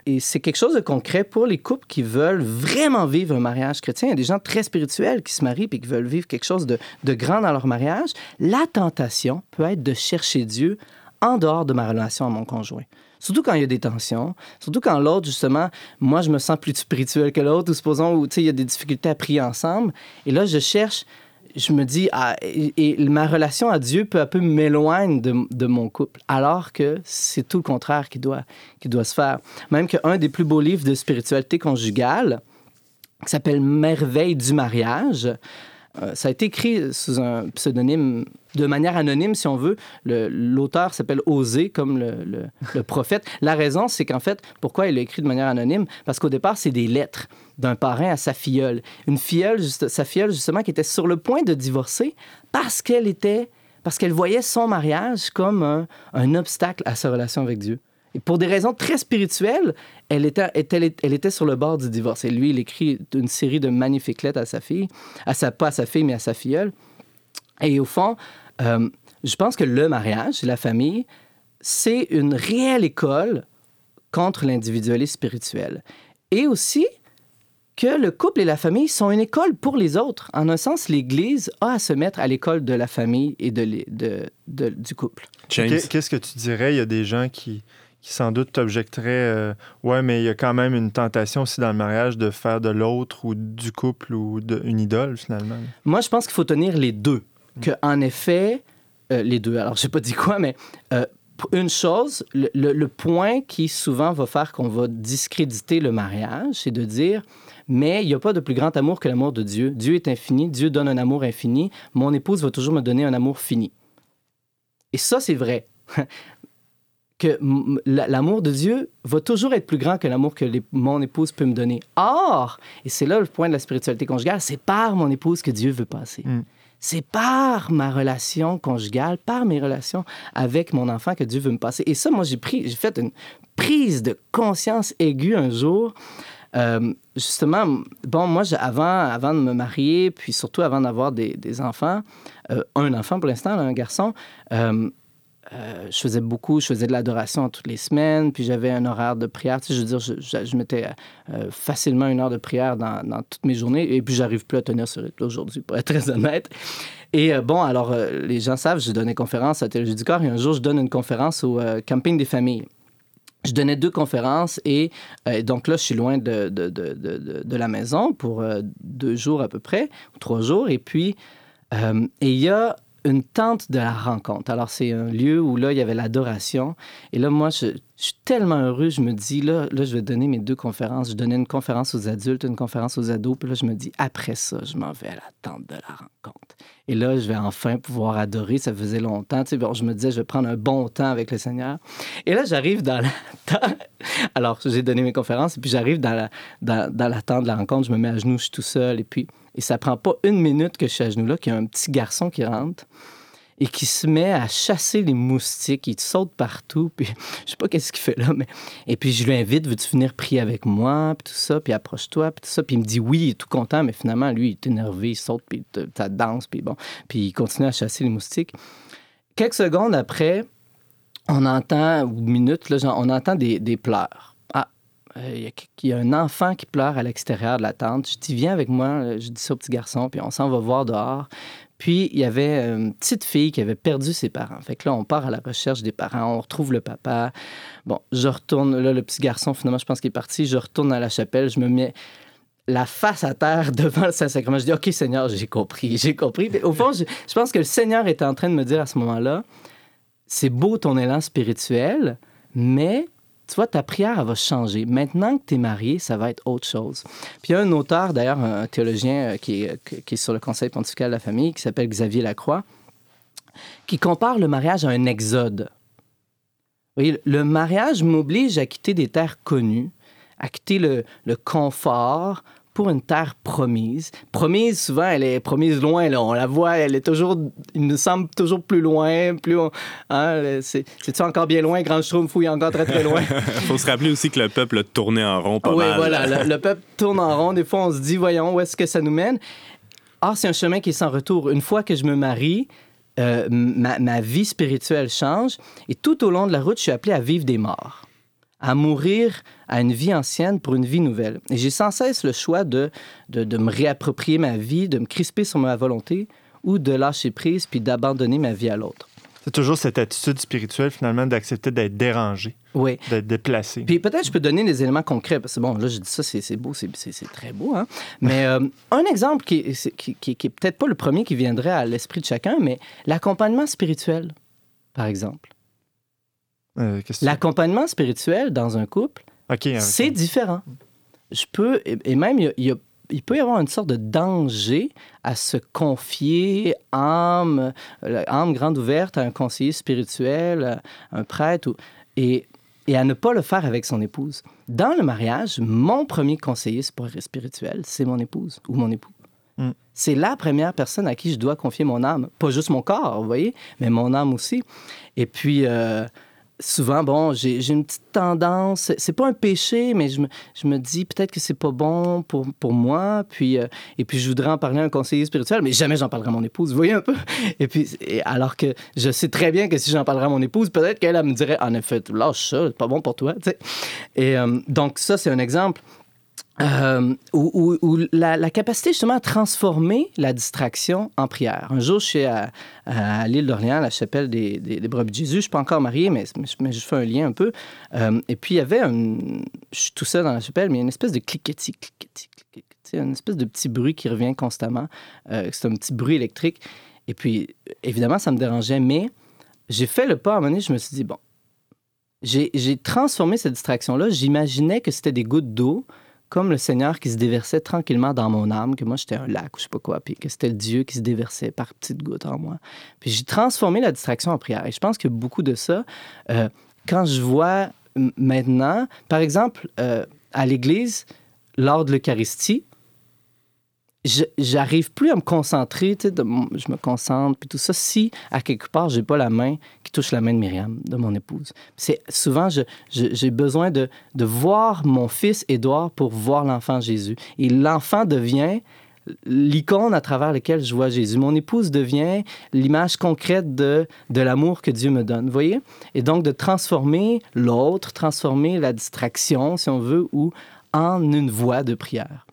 Et c'est quelque chose de concret pour les couples qui veulent vraiment vivre un mariage chrétien. Il y a des gens très spirituels qui se marient et qui veulent vivre quelque chose de, de grand dans leur mariage. La tentation peut être de chercher Dieu en dehors de ma relation à mon conjoint. Surtout quand il y a des tensions, surtout quand l'autre, justement, moi, je me sens plus spirituel que l'autre, ou supposons, où, il y a des difficultés à prier ensemble. Et là, je cherche je me dis, ah, et, ma relation à Dieu peu à peu m'éloigne de, mon couple, alors que c'est tout le contraire qui doit, qui doit se faire. Même qu'un des plus beaux livres de spiritualité conjugale, qui s'appelle Merveille du mariage, ça a été écrit sous un pseudonyme, de manière anonyme, si on veut. L'auteur s'appelle Osée, comme le, le- le prophète. La raison, c'est qu'en fait, pourquoi il l'a écrit de manière anonyme? Parce qu'au départ, c'est des lettres d'un parrain à sa filleule. Une filleule, juste- sa filleule, justement, qui était sur le point de divorcer parce qu'elle était, parce qu'elle voyait son mariage comme un, un obstacle à sa relation avec Dieu. Et pour des raisons très spirituelles, elle était, elle, elle était sur le bord du divorce. Et lui, il écrit une série de magnifiques lettres à sa fille, à sa, pas à sa fille, mais à sa filleule. Et au fond, euh, je pense que le mariage, la famille, c'est une réelle école contre l'individualisme spirituel. Et aussi que le couple et la famille sont une école pour les autres. En un sens, l'Église a à se mettre à l'école de la famille et de, l'é- de- de- du couple. Qu'est-ce que tu dirais? Il y a des gens qui, qui sans doute t'objecteraient euh, Ouais, mais il y a quand même une tentation aussi dans le mariage de faire de l'autre ou du couple ou de, une idole, finalement. Moi, je pense qu'il faut tenir les deux. Que, en effet, euh, les deux, alors je n'ai pas dit quoi, mais euh, une chose, le, le- le point qui souvent va faire qu'on va discréditer le mariage, c'est de dire, mais il n'y a pas de plus grand amour que l'amour de Dieu. Dieu est infini, Dieu donne un amour infini, mon épouse va toujours me donner un amour fini. Et ça, c'est vrai. que l'amour de Dieu va toujours être plus grand que l'amour que les- mon épouse peut me donner. Or, et c'est là le point de la spiritualité conjugale, c'est par mon épouse que Dieu veut passer. Mm. C'est par ma relation conjugale, par mes relations avec mon enfant que Dieu veut me passer. Et ça, moi, j'ai pris, j'ai fait une prise de conscience aiguë un jour. Euh, justement, bon, moi, avant, avant de me marier, puis surtout avant d'avoir des, des enfants, euh, un enfant pour l'instant, un garçon, euh, euh, je faisais beaucoup, je faisais de l'adoration toutes les semaines, puis j'avais un horaire de prière. Tu sais, je veux dire, je, mettais euh, facilement une heure de prière dans, toutes mes journées, et puis j'arrive plus à tenir ce rythme aujourd'hui, pour être très honnête. Et euh, bon, alors, euh, les gens savent, je donne des conférences à Théologie du Corps, et un jour, je donne une conférence au euh, Camping des familles. Je donnais deux conférences et euh, donc là, je suis loin de, la maison pour euh, deux jours à peu près, ou trois jours. Et puis, euh, il y a une tente de la rencontre. Alors, c'est un lieu où là, il y avait l'adoration. Et là, moi, je, je suis tellement heureux. Je me dis, là, là, je vais donner mes deux conférences. Je donnais une conférence aux adultes, une conférence aux ados. Puis là, je me dis, après ça, je m'en vais à la tente de la rencontre. Et là, je vais enfin pouvoir adorer. Ça faisait longtemps. Tu sais, je me disais, je vais prendre un bon temps avec le Seigneur. Et là, j'arrive dans la. Alors, j'ai donné mes conférences. Et puis, j'arrive dans la, dans, dans la tente de la rencontre. Je me mets à genoux, je suis tout seul. Et puis, et ça prend pas une minute que je suis à genoux là, qu'il y a un petit garçon qui rentre et qui se met à chasser les moustiques. Il saute partout. Puis je sais pas qu'est-ce qu'il fait là, mais et puis je lui invite, veux-tu venir prier avec moi, puis tout ça, puis approche-toi, puis tout ça. Puis il me dit oui, il est tout content, mais finalement lui, il est énervé, il saute, puis ça danse, puis bon, puis il continue à chasser les moustiques. Quelques secondes après, on entend ou minutes là, on entend des, des pleurs. Ah. euh, Il y, y a un enfant qui pleure à l'extérieur de la tente. Je dis, viens avec moi. euh, Je dis ça au petit garçon, puis on s'en va voir dehors. Puis, il y avait une petite fille qui avait perdu ses parents. Fait que là, on part à la recherche des parents, on retrouve le papa. Bon, je retourne, là, le petit garçon, finalement, je pense qu'il est parti. Je retourne à la chapelle, je me mets la face à terre devant le Saint-Sacrement. Je dis, OK, Seigneur, j'ai compris, j'ai compris. Au fond, je, je pense que le Seigneur était en train de me dire à ce moment-là, c'est beau ton élan spirituel, mais tu vois, ta prière, elle va changer. Maintenant que tu es marié, ça va être autre chose. Puis il y a un auteur, d'ailleurs, un théologien euh, qui est, qui est sur le Conseil pontifical de la famille, qui s'appelle Xavier Lacroix, qui compare le mariage à un exode. Vous voyez, le mariage m'oblige à quitter des terres connues, à quitter le, le confort pour une terre promise. Promise, souvent, elle est promise loin. Là. On la voit, elle est toujours, il nous semble toujours plus loin. Plus on- hein, c'est, c'est-tu encore bien loin? Grand Schtroumpf, oui, encore très, très loin? faut se rappeler aussi que le peuple a tourné en rond pas oui, mal. voilà. Le, le peuple tourne en rond. Des fois, on se dit, voyons, où est-ce que ça nous mène? Or, c'est un chemin qui est sans retour. Une fois que je me marie, euh, ma, ma vie spirituelle change. Et tout au long de la route, je suis appelé à vivre des morts, à mourir à une vie ancienne pour une vie nouvelle. Et j'ai sans cesse le choix de, de, de me réapproprier ma vie, de me crisper sur ma volonté ou de lâcher prise puis d'abandonner ma vie à l'autre. C'est toujours cette attitude spirituelle, finalement, d'accepter d'être dérangé, Oui. d'être déplacé. Puis peut-être je peux donner des éléments concrets, parce que bon, là, je dis ça, c'est beau, c'est très beau, hein? Mais euh, un exemple qui, est- qui, qui, qui est peut-être pas le premier qui viendrait à l'esprit de chacun, mais l'accompagnement spirituel, par exemple. Euh, L'accompagnement spirituel dans un couple, C'est différent. Je peux, et même, il, y a- peut y avoir une sorte de danger à se confier âme, âme grande ouverte à un conseiller spirituel, à un prêtre, ou- et, et à ne pas le faire avec son épouse. Dans le mariage, mon premier conseiller sp- spirituel, c'est mon épouse ou mon époux. Mm. C'est la première personne à qui je dois confier mon âme. Pas juste mon corps, vous voyez, mais mon âme aussi. Et puis, euh, souvent, bon, j'ai une petite tendance, c'est- pas un péché, mais je me, je me dis peut-être que c'est pas bon pour, pour moi. Puis, euh, et puis, je voudrais en parler à un conseiller spirituel, mais jamais j'en parlerai à mon épouse. Vous voyez un peu? Et puis, et alors que je sais très bien que si j'en parlerais à mon épouse, peut-être qu'elle elle me dirait, en effet, lâche ça, c'est pas bon pour toi. tu sais. Et euh, donc, ça, c'est un exemple. Euh, où, la, capacité justement à transformer la distraction en prière. Un jour, je suis à, à l'île d'Orléans, à la chapelle des, brebis de Jésus. Je ne suis pas encore marié, mais, je- fais un lien un peu. Euh, et puis, il y avait un... Je suis tout seul dans la chapelle, mais il y a une espèce de cliquetis, cliquetis, cliquetis, une espèce de petit bruit qui revient constamment. Euh, c'est un petit bruit électrique. Et puis, évidemment, ça me dérangeait, mais j'ai fait le pas à un moment donné, je me suis dit, bon, j'ai transformé cette distraction-là. J'imaginais que c'était des gouttes d'eau comme le Seigneur qui se déversait tranquillement dans mon âme, que moi j'étais un lac ou je sais pas quoi, puis que c'était le Dieu qui se déversait par petites gouttes en moi. Puis j'ai transformé la distraction en prière. Et je pense que beaucoup de ça, euh, quand je vois maintenant, par exemple, euh, à l'Église, lors de l'Eucharistie, j'arrive plus à me concentrer, de je me concentre, puis tout ça, si à quelque part, j'ai pas la main qui touche la main de Myriam, de mon épouse. C'est souvent, j'ai besoin de, de voir mon fils Édouard pour voir l'enfant Jésus. Et l'enfant devient l'icône à travers laquelle je vois Jésus. Mon épouse devient l'image concrète de, de l'amour que Dieu me donne, voyez? Et donc de transformer l'autre, transformer la distraction, si on veut, ou en une voie de prière.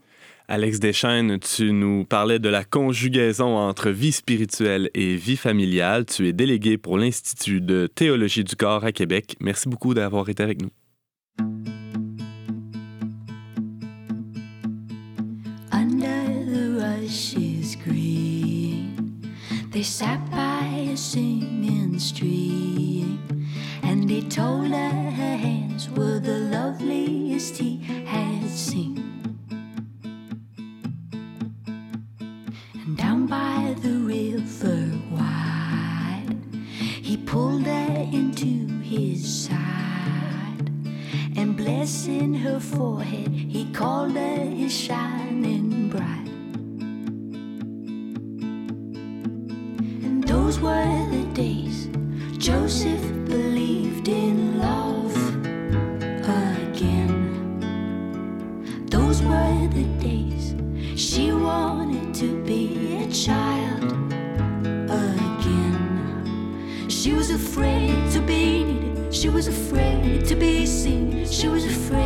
Alex Deschaines, tu nous parlais de la conjugaison entre vie spirituelle et vie familiale. Tu es délégué pour l'Institut de théologie du corps à Québec. Merci beaucoup d'avoir été avec nous. Blessing her forehead, he called her his shining she was afraid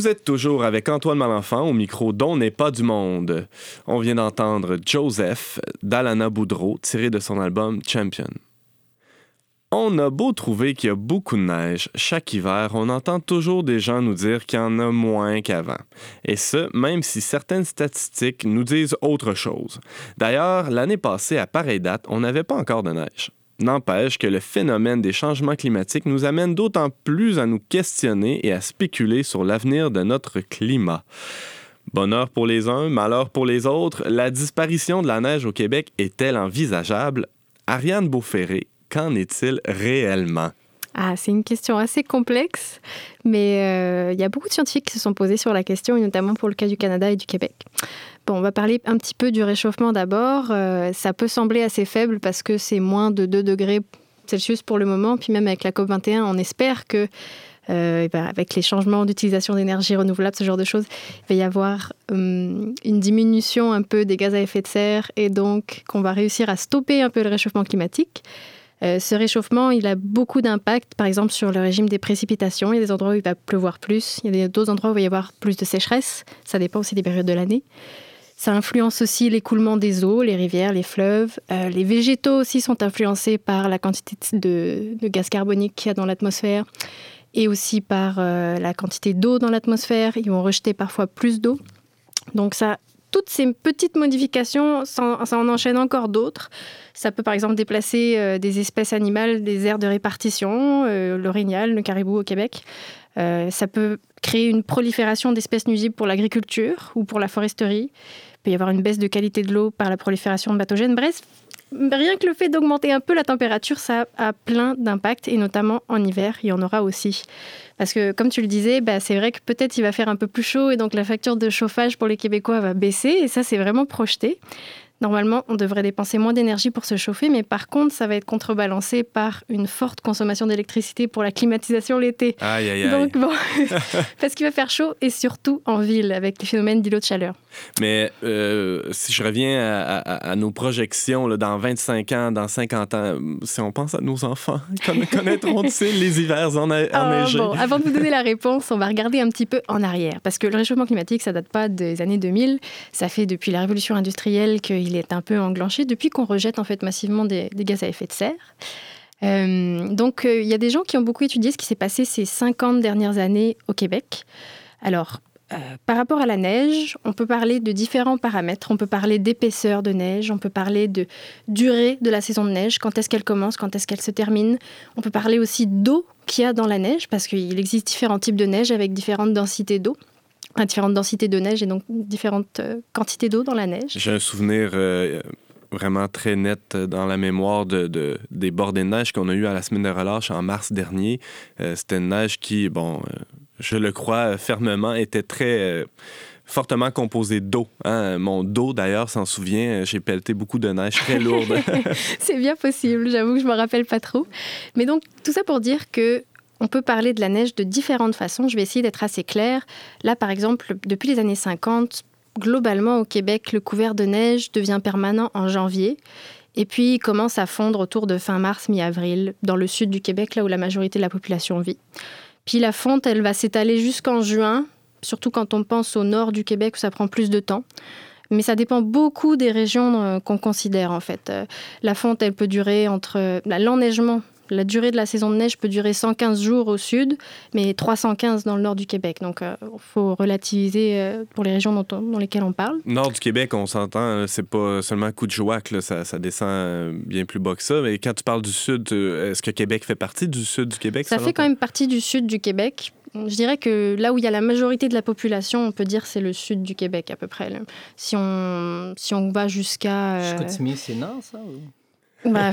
Vous êtes toujours avec Antoine Malenfant au micro dont n'est pas du monde. On vient d'entendre Joseph d'Alana Boudreau tiré de son album Champion. On a beau trouver qu'il y a beaucoup de neige, chaque hiver, on entend toujours des gens nous dire qu'il y en a moins qu'avant. Et ce, même si certaines statistiques nous disent autre chose. D'ailleurs, l'année passée, à pareille date, on n'avait pas encore de neige. N'empêche que le phénomène des changements climatiques nous amène d'autant plus à nous questionner et à spéculer sur l'avenir de notre climat. Bonheur pour les uns, malheur pour les autres, la disparition de la neige au Québec est-elle envisageable? Ariane Beauferré, qu'en est-il réellement? Ah, c'est une question assez complexe, mais euh, il y a beaucoup de scientifiques qui se sont posés sur la question, et notamment pour le cas du Canada et du Québec. Bon, on va parler un petit peu du réchauffement d'abord. Euh, ça peut sembler assez faible parce que c'est moins de 2 degrés Celsius pour le moment, puis même avec la COP21, on espère que euh, ben, avec les changements d'utilisation d'énergie renouvelable, ce genre de choses, il va y avoir hum, une diminution un peu des gaz à effet de serre et donc qu'on va réussir à stopper un peu le réchauffement climatique. Euh, ce réchauffement, il a beaucoup d'impact, par exemple, sur le régime des précipitations. Il y a des endroits où il va pleuvoir plus, il y a d'autres endroits où il va y avoir plus de sécheresse. Ça dépend aussi des périodes de l'année. Ça influence aussi l'écoulement des eaux, les rivières, les fleuves. Euh, les végétaux aussi sont influencés par la quantité de, gaz carbonique qu'il y a dans l'atmosphère et aussi par euh, la quantité d'eau dans l'atmosphère. Ils vont rejeter parfois plus d'eau. Donc ça, toutes ces petites modifications, ça, en enchaîne encore d'autres. Ça peut par exemple déplacer euh, des espèces animales des aires de répartition, euh, l'orignal, le caribou au Québec. Euh, ça peut créer une prolifération d'espèces nuisibles pour l'agriculture ou pour la foresterie. Il peut y avoir une baisse de qualité de l'eau par la prolifération de pathogènes. Bref, rien que le fait d'augmenter un peu la température, ça a plein d'impacts, et notamment en hiver, il y en aura aussi. Parce que, comme tu le disais, bah, c'est vrai que peut-être il va faire un peu plus chaud, et donc la facture de chauffage pour les Québécois va baisser, et ça, c'est vraiment projeté. Normalement, on devrait dépenser moins d'énergie pour se chauffer, mais par contre, ça va être contrebalancé par une forte consommation d'électricité pour la climatisation l'été. Aïe, aïe, aïe. Donc bon, parce qu'il va faire chaud et surtout en ville avec les phénomènes d'îlots de chaleur. Mais euh, si je reviens à, à- à nos projections là, dans 25 ans, dans 50 ans, si on pense à nos enfants, conna- connaîtront-ils les hivers en Ah, enneigés? bon, avant de vous donner la réponse, on va regarder un petit peu en arrière. Parce que le réchauffement climatique, ça date pas des années 2000. Ça fait depuis la révolution industrielle qu'il est un peu enclenché, depuis qu'on rejette en fait massivement des, des gaz à effet de serre. Euh, donc, euh, il y a des gens qui ont beaucoup étudié ce qui s'est passé ces 50 dernières années au Québec. Alors, euh, par rapport à la neige, on peut parler de différents paramètres. On peut parler d'épaisseur de neige, on peut parler de durée de la saison de neige, quand est-ce qu'elle commence, quand est-ce qu'elle se termine. On peut parler aussi d'eau qu'il y a dans la neige, parce qu'il existe différents types de neige avec différentes densités d'eau. Enfin, différentes densités de neige et donc différentes euh, quantités d'eau dans la neige. J'ai un souvenir euh, vraiment très net dans la mémoire de, de- des bordées de neige qu'on a eu à la semaine de relâche en mars dernier. Euh, C'était une neige qui, bon, euh, je le crois fermement, était très euh, fortement composée d'eau. hein. Mon dos, d'ailleurs, s'en souvient. J'ai pelleté beaucoup de neige très lourde. C'est bien possible, j'avoue que je me rappelle pas trop. Mais donc, tout ça pour dire que on peut parler de la neige de différentes façons. Je vais essayer d'être assez claire. Là, par exemple, depuis les années 50, globalement au Québec, le couvert de neige devient permanent en janvier. Et puis il commence à fondre autour de fin mars, mi-avril, dans le sud du Québec, là où la majorité de la population vit. Puis la fonte, elle va s'étaler jusqu'en juin, surtout quand on pense au nord du Québec où ça prend plus de temps. Mais ça dépend beaucoup des régions euh, qu'on considère en fait. Euh, la fonte, elle peut durer entre l'enneigement la durée de la saison de neige peut durer 115 jours au sud, mais 315 dans le nord du Québec. Donc, il euh, faut relativiser euh, pour les régions dont dans lesquelles on parle. Nord du Québec, on s'entend, c'est pas seulement coup de joac, ça, ça, descend euh, bien plus bas que ça. Mais quand tu parles du sud, est-ce que Québec fait partie du sud du Québec? Ça fait quand même partie du sud du Québec. Je dirais que là où il y a la majorité de la population, on peut dire c'est le sud du Québec à peu près. Si on, si on va jusqu'à... Chicoutimi, c'est nord, ça? Bah,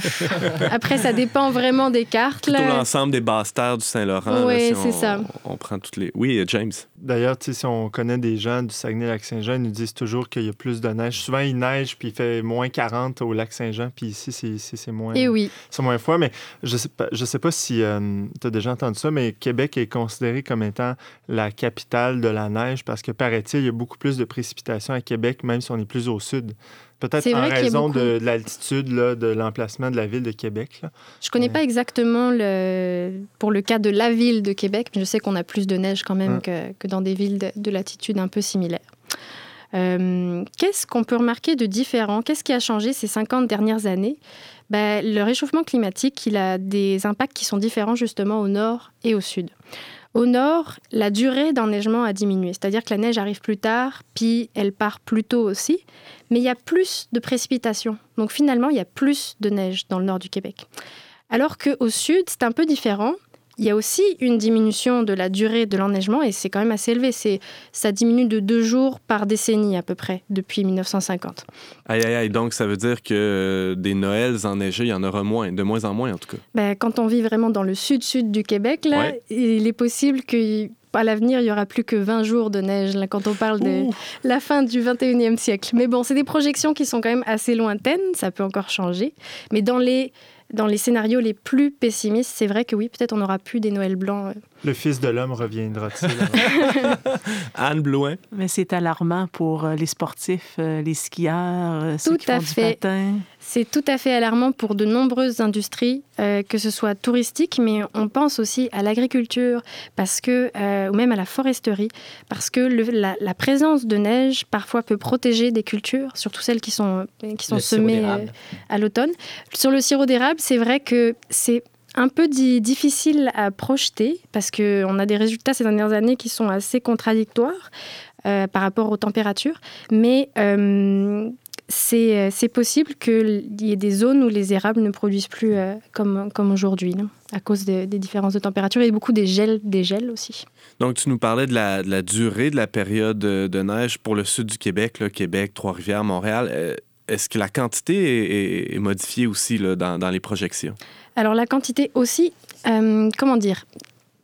après, ça dépend vraiment des cartes. Tout l'ensemble des basses terres du Saint-Laurent. Oui, c'est ça. On prend toutes les. Oui, James. D'ailleurs, si on connaît des gens du Saguenay-Lac-Saint-Jean, ils nous disent toujours qu'il y a plus de neige. Souvent, il neige puis il fait moins 40 au Lac-Saint-Jean, puis ici, c'est moins. Et eh oui. C'est moins froid, mais je sais pas, je sais pas si euh, tu as déjà entendu ça, mais Québec est considéré comme étant la capitale de la neige parce que, paraît-il, il y a beaucoup plus de précipitations à Québec, même si on est plus au sud. Peut-être en raison de, l'altitude, de l'emplacement de la ville de Québec. Je ne connais pas exactement le, pour le cas de la ville de Québec, mais je sais qu'on a plus de neige quand même que, que, dans des villes de, latitude un peu similaires. Euh, qu'est-ce qu'on peut remarquer de différent? Qu'est-ce qui a changé ces 50 dernières années? Ben, Le réchauffement climatique, il a des impacts qui sont différents justement au nord et au sud. Au nord, la durée d'enneigement a diminué, c'est-à-dire que la neige arrive plus tard, puis elle part plus tôt aussi, mais il y a plus de précipitations. Donc finalement, il y a plus de neige dans le nord du Québec. Alors qu'au sud, c'est un peu différent. Il y a aussi une diminution de la durée de l'enneigement et c'est quand même assez élevé. C'est, ça diminue de deux jours par décennie à peu près depuis 1950. Aïe, aïe, aïe. Donc ça veut dire que des Noëls enneigés, il y en aura moins, de moins en moins en tout cas. Ben, quand on vit vraiment dans le sud-sud du Québec, là, il est possible qu'à l'avenir, il y aura plus que 20 jours de neige là, quand on parle de la fin du 21e siècle. Mais bon, c'est des projections qui sont quand même assez lointaines, ça peut encore changer. Mais dans les dans les scénarios les plus pessimistes, c'est vrai que oui, peut-être on n'aura plus des Noëls blancs. Euh. Le fils de l'homme reviendra-t-il? Anne Blouin. Mais c'est alarmant pour euh, les sportifs, euh, les skieurs, ceux tout qui à fait. C'est tout à fait alarmant pour de nombreuses industries, que ce soit touristique, mais on pense aussi à l'agriculture, parce que ou même à la foresterie, parce que la, présence de neige parfois peut protéger des cultures, surtout celles qui sont qui sont semées à l'automne. Sur le sirop d'érable c'est vrai que c'est un peu difficile à projeter parce qu'on a des résultats ces dernières années qui sont assez contradictoires euh, par rapport aux températures. Mais euh, euh, c'est possible qu'il y ait des zones où les érables ne produisent plus comme, comme aujourd'hui, à cause des différences de température et beaucoup des gels, des gels aussi. Donc, tu nous parlais de la, durée de la période de, neige pour le sud du Québec, Québec, Trois-Rivières, Montréal est-ce que la quantité est, modifiée aussi dans, les projections? Alors la quantité aussi, euh, comment dire,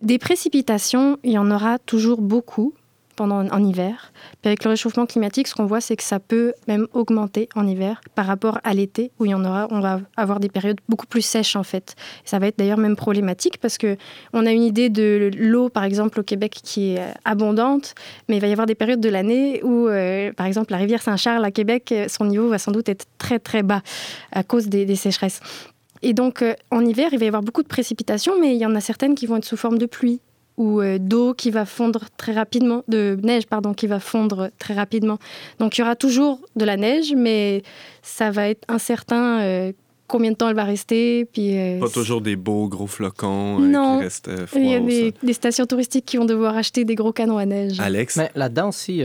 des précipitations, il y en aura toujours beaucoup pendant en hiver. Puis avec le réchauffement climatique, ce qu'on voit, c'est que ça peut même augmenter en hiver par rapport à l'été, où il y en aura, on va avoir des périodes beaucoup plus sèches en fait. ça va être d'ailleurs même problématique parce que on a une idée de l'eau, par exemple au Québec, qui est euh, abondante, mais il va y avoir des périodes de l'année où, euh, par exemple, la rivière Saint-Charles à Québec, son niveau va sans doute être très très bas à cause des, des sécheresses. Et donc, euh, en hiver, il va y avoir beaucoup de précipitations, mais il y en a certaines qui vont être sous forme de pluie ou euh, d'eau qui va fondre très rapidement, de neige, pardon, qui va fondre très rapidement. Donc il y aura toujours de la neige, mais ça va être incertain euh, combien de temps elle va rester. Puis, euh, Pas toujours des beaux gros flocons non. qui restent froids. Il y a des, stations touristiques qui vont devoir acheter des gros canons à neige. Alex? Mais là-dedans aussi,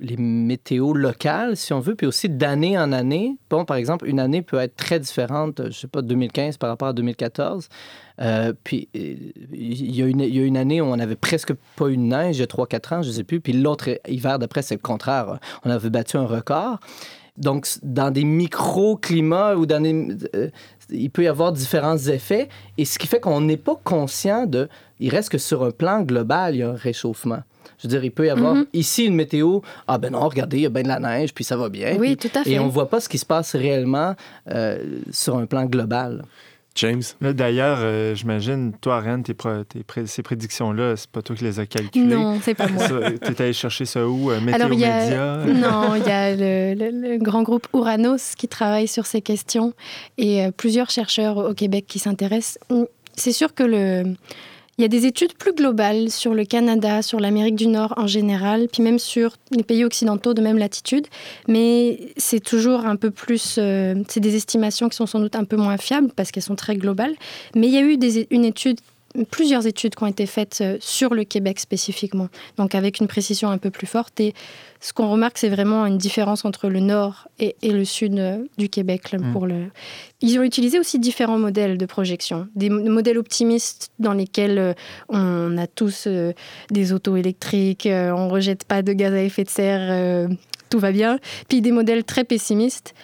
les météos locales, si on veut, puis aussi d'année en année. Bon, par exemple, une année peut être très différente, je sais pas, 2015 par rapport à 2014. Euh, puis il y, a une, y, a une année où on n'avait presque pas eu de neige, il y a 3-4 ans, je sais plus. Puis l'autre hiver d'après, c'est le contraire. On avait battu un record. Donc, dans des micro-climats ou dans euh, il peut y avoir différents effets. Et ce qui fait qu'on n'est pas conscient de... Il reste que sur un plan global, il y a un réchauffement. Je veux dire, il peut y avoir mhm. ici une météo. Ah ben non, regardez, il y a bien de la neige, puis ça va bien. Oui, tout à fait. Et on ne voit pas ce qui se passe réellement euh, sur un plan global. James? D'ailleurs, euh, j'imagine, toi, Ariane, tes pro- tes pré- ces prédictions-là, c'est pas toi qui les as calculées. Non, c'est pas moi. Tu es allé chercher ça où? Euh, Alors, il y a, Météo-Média? non, il y a le, le- le grand groupe Uranos qui travaille sur ces questions et euh, plusieurs chercheurs au Québec qui s'intéressent. C'est sûr que le, il y a des études plus globales sur le Canada, sur l'Amérique du Nord en général, puis même sur les pays occidentaux de même latitude, mais c'est toujours un peu plus, euh, c'est des estimations qui sont sans doute un peu moins fiables parce qu'elles sont très globales. Mais il y a eu une étude plusieurs études qui ont été faites euh, sur le Québec spécifiquement, donc avec une précision un peu plus forte. Et ce qu'on remarque, c'est vraiment une différence entre le nord et, et le sud euh, du Québec. Mm. pour le... Ils ont utilisé aussi différents modèles de projection, des mo- modèles optimistes dans lesquels euh, on a tous des autos électriques, on rejette pas de gaz à effet de serre, tout va bien. Puis des modèles très pessimistes.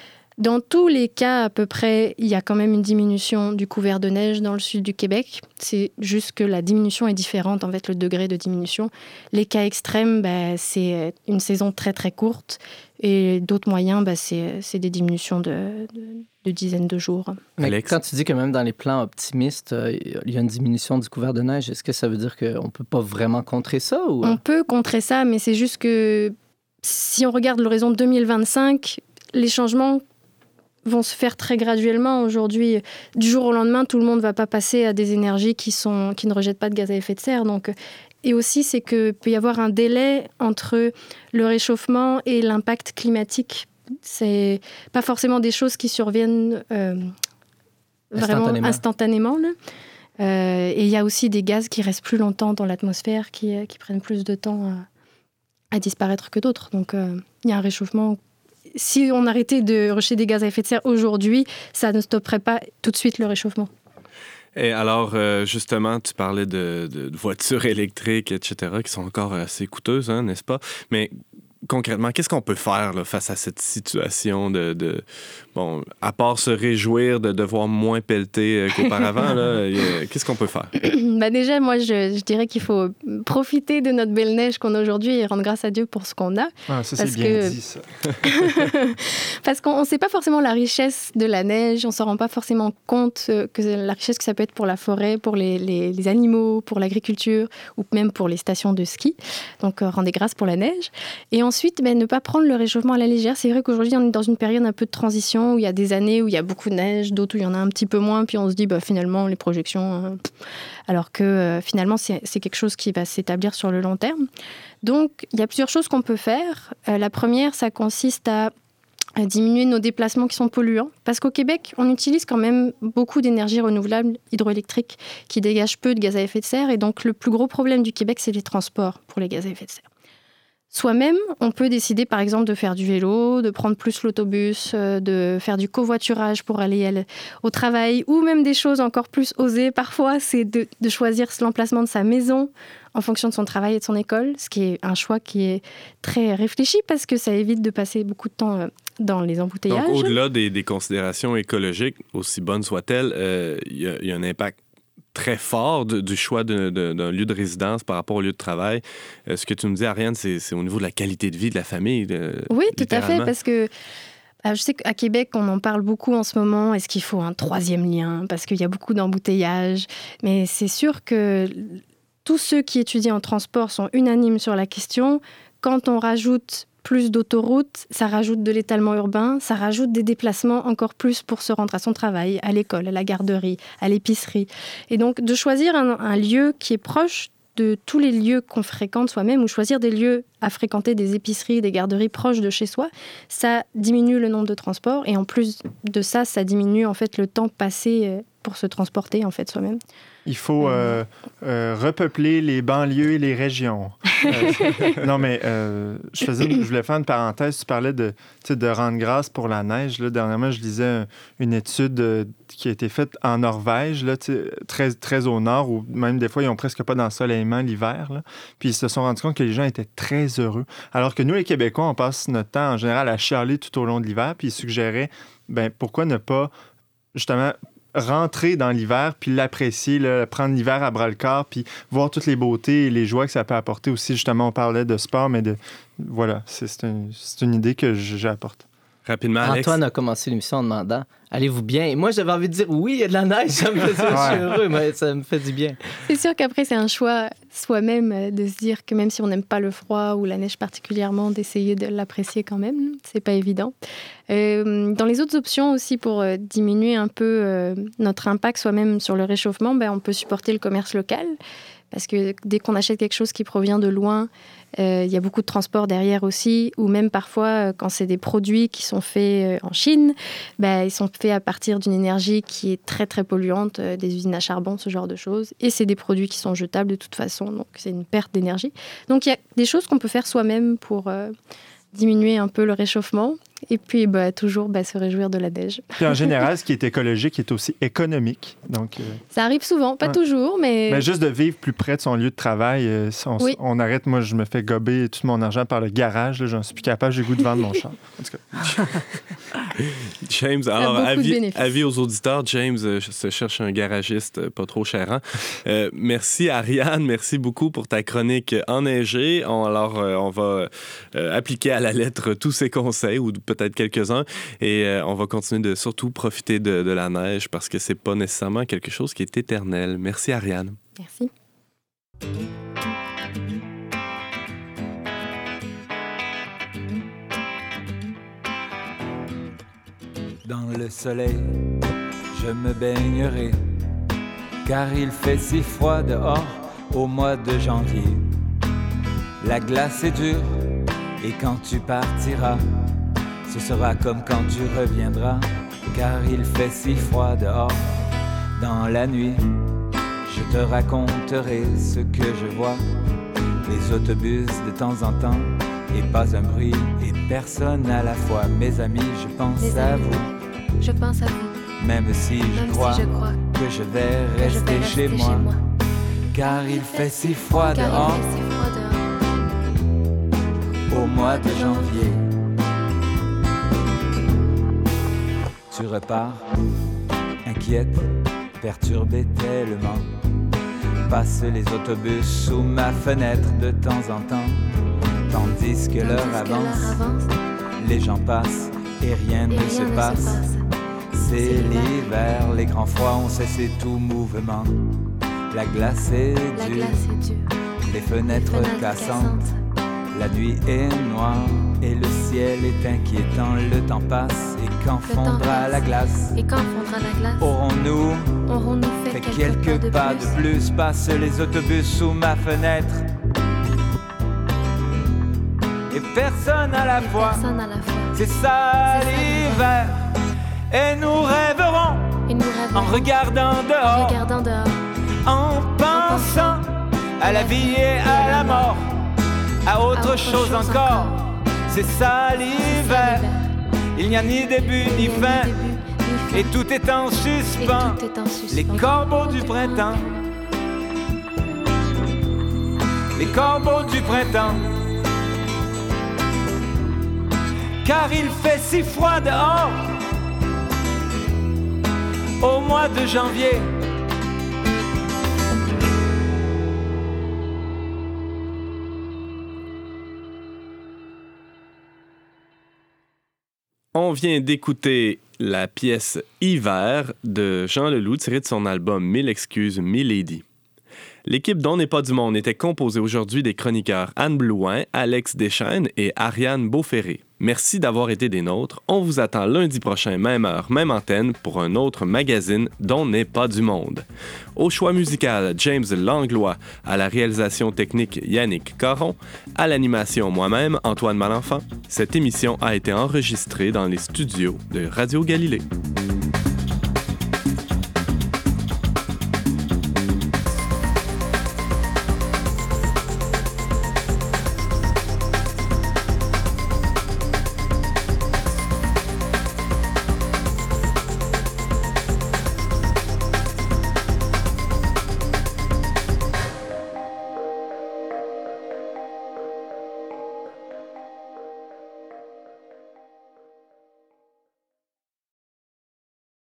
Dans tous les cas, à peu près, il y a quand même une diminution du couvert de neige dans le sud du Québec. C'est juste que la diminution est différente, en fait, le degré de diminution. Les cas extrêmes, bah, c'est une saison très très courte. Et d'autres moyens, bah, c'est des diminutions de, de, de dizaines de jours. Mais Alex? quand tu dis que même dans les plans optimistes, euh, il y a une diminution du couvert de neige, est-ce que ça veut dire qu'on ne peut pas vraiment contrer ça? Ou... On peut contrer ça, mais c'est juste que si on regarde l'horizon 2025, les changements vont se faire très graduellement. Aujourd'hui, du jour au lendemain, tout le monde ne va pas passer à des énergies qui, sont, qui ne rejettent pas de gaz à effet de serre. Donc, et aussi, c'est qu'il peut y avoir un délai entre le réchauffement et l'impact climatique. C'est pas forcément des choses qui surviennent euh, vraiment Instantanément. instantanément. là. Euh, et il y a aussi des gaz qui restent plus longtemps dans l'atmosphère, qui, euh, qui prennent plus de temps à, à disparaître que d'autres. Donc euh, il y a un réchauffement. Si on arrêtait de rejeter des gaz à effet de serre aujourd'hui, ça ne stopperait pas tout de suite le réchauffement. Et alors, euh, justement, tu parlais de, voitures électriques, etc., qui sont encore assez coûteuses, hein, n'est-ce pas? Mais concrètement, qu'est-ce qu'on peut faire face à cette situation de- Bon, à part se réjouir de devoir moins pelleter euh, qu'auparavant, qu'est-ce qu'on peut faire? bah déjà, moi, je, je dirais qu'il faut profiter de notre belle neige qu'on a aujourd'hui et rendre grâce à Dieu pour ce qu'on a. Ah, ça, parce c'est bien que- dit, ça. Parce qu'on ne sait pas forcément la richesse de la neige, on ne s'en rend pas forcément compte euh, que la richesse que ça peut être pour la forêt, pour les, les- les animaux, pour l'agriculture ou même pour les stations de ski. Donc euh, rendez grâce pour la neige. Et ensuite, ben, ne pas prendre le réchauffement à la légère. C'est vrai qu'aujourd'hui, on est dans une période un peu de transition où il y a des années où il y a beaucoup de neige, d'autres où il y en a un petit peu moins, puis on se dit bah, finalement les projections, pff. alors que euh, finalement c'est quelque chose qui va s'établir sur le long terme. Donc il y a plusieurs choses qu'on peut faire. Euh, la première, ça consiste à diminuer nos déplacements qui sont polluants. Parce qu'au Québec, on utilise quand même beaucoup d'énergie renouvelable hydroélectrique qui dégage peu de gaz à effet de serre. Et donc, le plus gros problème du Québec, c'est les transports pour les gaz à effet de serre. Soi-même, on peut décider par exemple de faire du vélo, de prendre plus l'autobus, euh, de faire du covoiturage pour aller au travail, ou même des choses encore plus osées. Parfois, c'est de, de choisir l'emplacement de sa maison en fonction de son travail et de son école, ce qui est un choix qui est très réfléchi parce que ça évite de passer beaucoup de temps euh, dans les embouteillages. Donc, au-delà des, des considérations écologiques, aussi bonnes soient-elles, euh, y, il y a un impact très fort de- du choix d'un lieu de résidence par rapport au lieu de travail. Euh, ce que tu me dis, Ariane, c'est au niveau de la qualité de vie de la famille. euh, Oui, tout à fait, parce que euh, je sais qu'à Québec, on en parle beaucoup en ce moment. Est-ce qu'il faut un troisième lien? Parce qu'il y a beaucoup d'embouteillages. Mais c'est sûr que tous ceux qui étudient en transport sont unanimes sur la question. Quand on rajoute plus d'autoroutes, ça rajoute de l'étalement urbain, ça rajoute des déplacements encore plus pour se rendre à son travail, à l'école, à la garderie, à l'épicerie. Et donc de choisir un, un lieu qui est proche de tous les lieux qu'on fréquente soi-même ou choisir des lieux à fréquenter, des épiceries, des garderies proches de chez soi, ça diminue le nombre de transports et en plus de ça, ça diminue en fait le temps passé euh, pour se transporter en fait soi-même. Il faut euh, euh, repeupler les banlieues et les régions. Euh, non, mais euh, je, faisais, je voulais faire une parenthèse. Tu parlais de, de rendre grâce pour la neige. Là, dernièrement, je lisais un- une étude euh, qui a été faite en Norvège, là, très, très au nord, où même des fois, ils n'ont presque pas d'ensoleillement l'hiver. Puis ils se sont rendus compte que les gens étaient très heureux. Alors que nous, les Québécois, on passe notre temps en général à chialer tout au long de l'hiver. Puis ils suggéraient, ben, pourquoi ne pas justement rentrer dans l'hiver puis l'apprécier, prendre l'hiver à bras le corps puis voir toutes les beautés et les joies que ça peut apporter aussi. Justement, on parlait de sport, mais de voilà, c'est c'est un- c'est une idée que j'apporte. Rapidement, Alex. Antoine a commencé l'émission en demandant Allez-vous bien? Et moi, j'avais envie de dire Oui, il y a de la neige, ça me fait, je suis heureux, mais ça me fait du bien. C'est sûr qu'après, c'est un choix soi-même euh, de se dire que même si on n'aime pas le froid ou la neige particulièrement, d'essayer de l'apprécier quand même. C'est pas évident. Euh, dans les autres options aussi pour euh, diminuer un peu euh, notre impact soi-même sur le réchauffement, ben, on peut supporter le commerce local. Parce que dès qu'on achète quelque chose qui provient de loin, euh, il y a beaucoup de transport derrière aussi, ou même parfois euh, quand c'est des produits qui sont faits euh, en Chine, ben, ils sont faits à partir d'une énergie qui est très très polluante, des usines à charbon, ce genre de choses. Et c'est des produits qui sont jetables de toute façon, donc c'est une perte d'énergie. Donc il y a des choses qu'on peut faire soi-même pour diminuer un peu le réchauffement. Et puis bah, toujours bah, se réjouir de la neige. Puis en général, ce qui est écologique est aussi économique. Donc, euh, Ça arrive souvent, pas Ouais. toujours, mais... mais juste de vivre plus près de son lieu de travail, euh, on, Oui. on arrête. Moi, je me fais gober tout mon argent par le garage. là, J'en suis plus capable. J'ai goût de vendre mon char. En tout cas, James, alors, avis, aux auditeurs, James euh, se cherche un garagiste euh, pas trop chérant. Euh, merci Ariane, merci beaucoup pour ta chronique enneigée. On, alors, euh, on va euh, appliquer à la lettre tous ces conseils, ou peut-être quelques-uns, et euh, on va continuer de surtout profiter de, de la neige parce que c'est pas nécessairement quelque chose qui est éternel. Merci Ariane. Merci. Dans le soleil, je me baignerai, car il fait si froid dehors au mois de janvier. La glace est dure, et quand tu partiras, ce sera comme quand tu reviendras, car il fait si froid dehors. Dans la nuit, je te raconterai ce que je vois, les autobus de temps en temps, et pas un bruit, et personne à la fois. Mes amis, je pense à vous, Je pense à vous, même si je crois si je crois que je vais que je rester, chez, moi, car il fait si froid Car dehors il fait si froid dehors. au mois de janvier. Tu repars, inquiète, perturbé tellement. Passe les autobus sous ma fenêtre de temps en temps, tandis que l'heure avance, les gens passent et rien et ne rien se ne passe. passe. C'est l'hiver, les grands froids ont cessé tout mouvement. La glace est La dure, glace est dure, les fenêtres, fenêtres cassantes. cassantes. La nuit est noire et le ciel est inquiétant. Le temps passe quand fondra la glace. Et quand fondra la glace, Aurons-nous aurons-nous fait, fait quelques, quelques pas de plus? Passent les autobus sous ma fenêtre. Et personne à la Et fois. personne à la fois. C'est ça l'hiver. Et nous rêverons Et nous rêvons en regardant en dehors regardant dehors, En pensant à la vie et à la mort. À autre, autre chose, chose encore. encore. C'est ça l'hiver Il n'y a ni début ni fin. Et tout est en Et suspens tout est en suspens. Les corbeaux du printemps Les corbeaux du printemps Car il fait si froid dehors Au mois de janvier On vient d'écouter la pièce Hiver de Jean Leloup tirée de son album Mille excuses, Milady. L'équipe dont n'est pas du monde était composée aujourd'hui des chroniqueurs Anne Blouin, Alex Deschaines et Ariane Beauferré. Merci d'avoir été des nôtres. On vous attend lundi prochain, même heure, même antenne, pour un autre magazine dont n'est pas du monde. Au choix musical, James Langlois, à la réalisation technique Yannick Caron, à l'animation moi-même, Antoine Malenfant. Cette émission a été enregistrée dans les studios de Radio Galilée.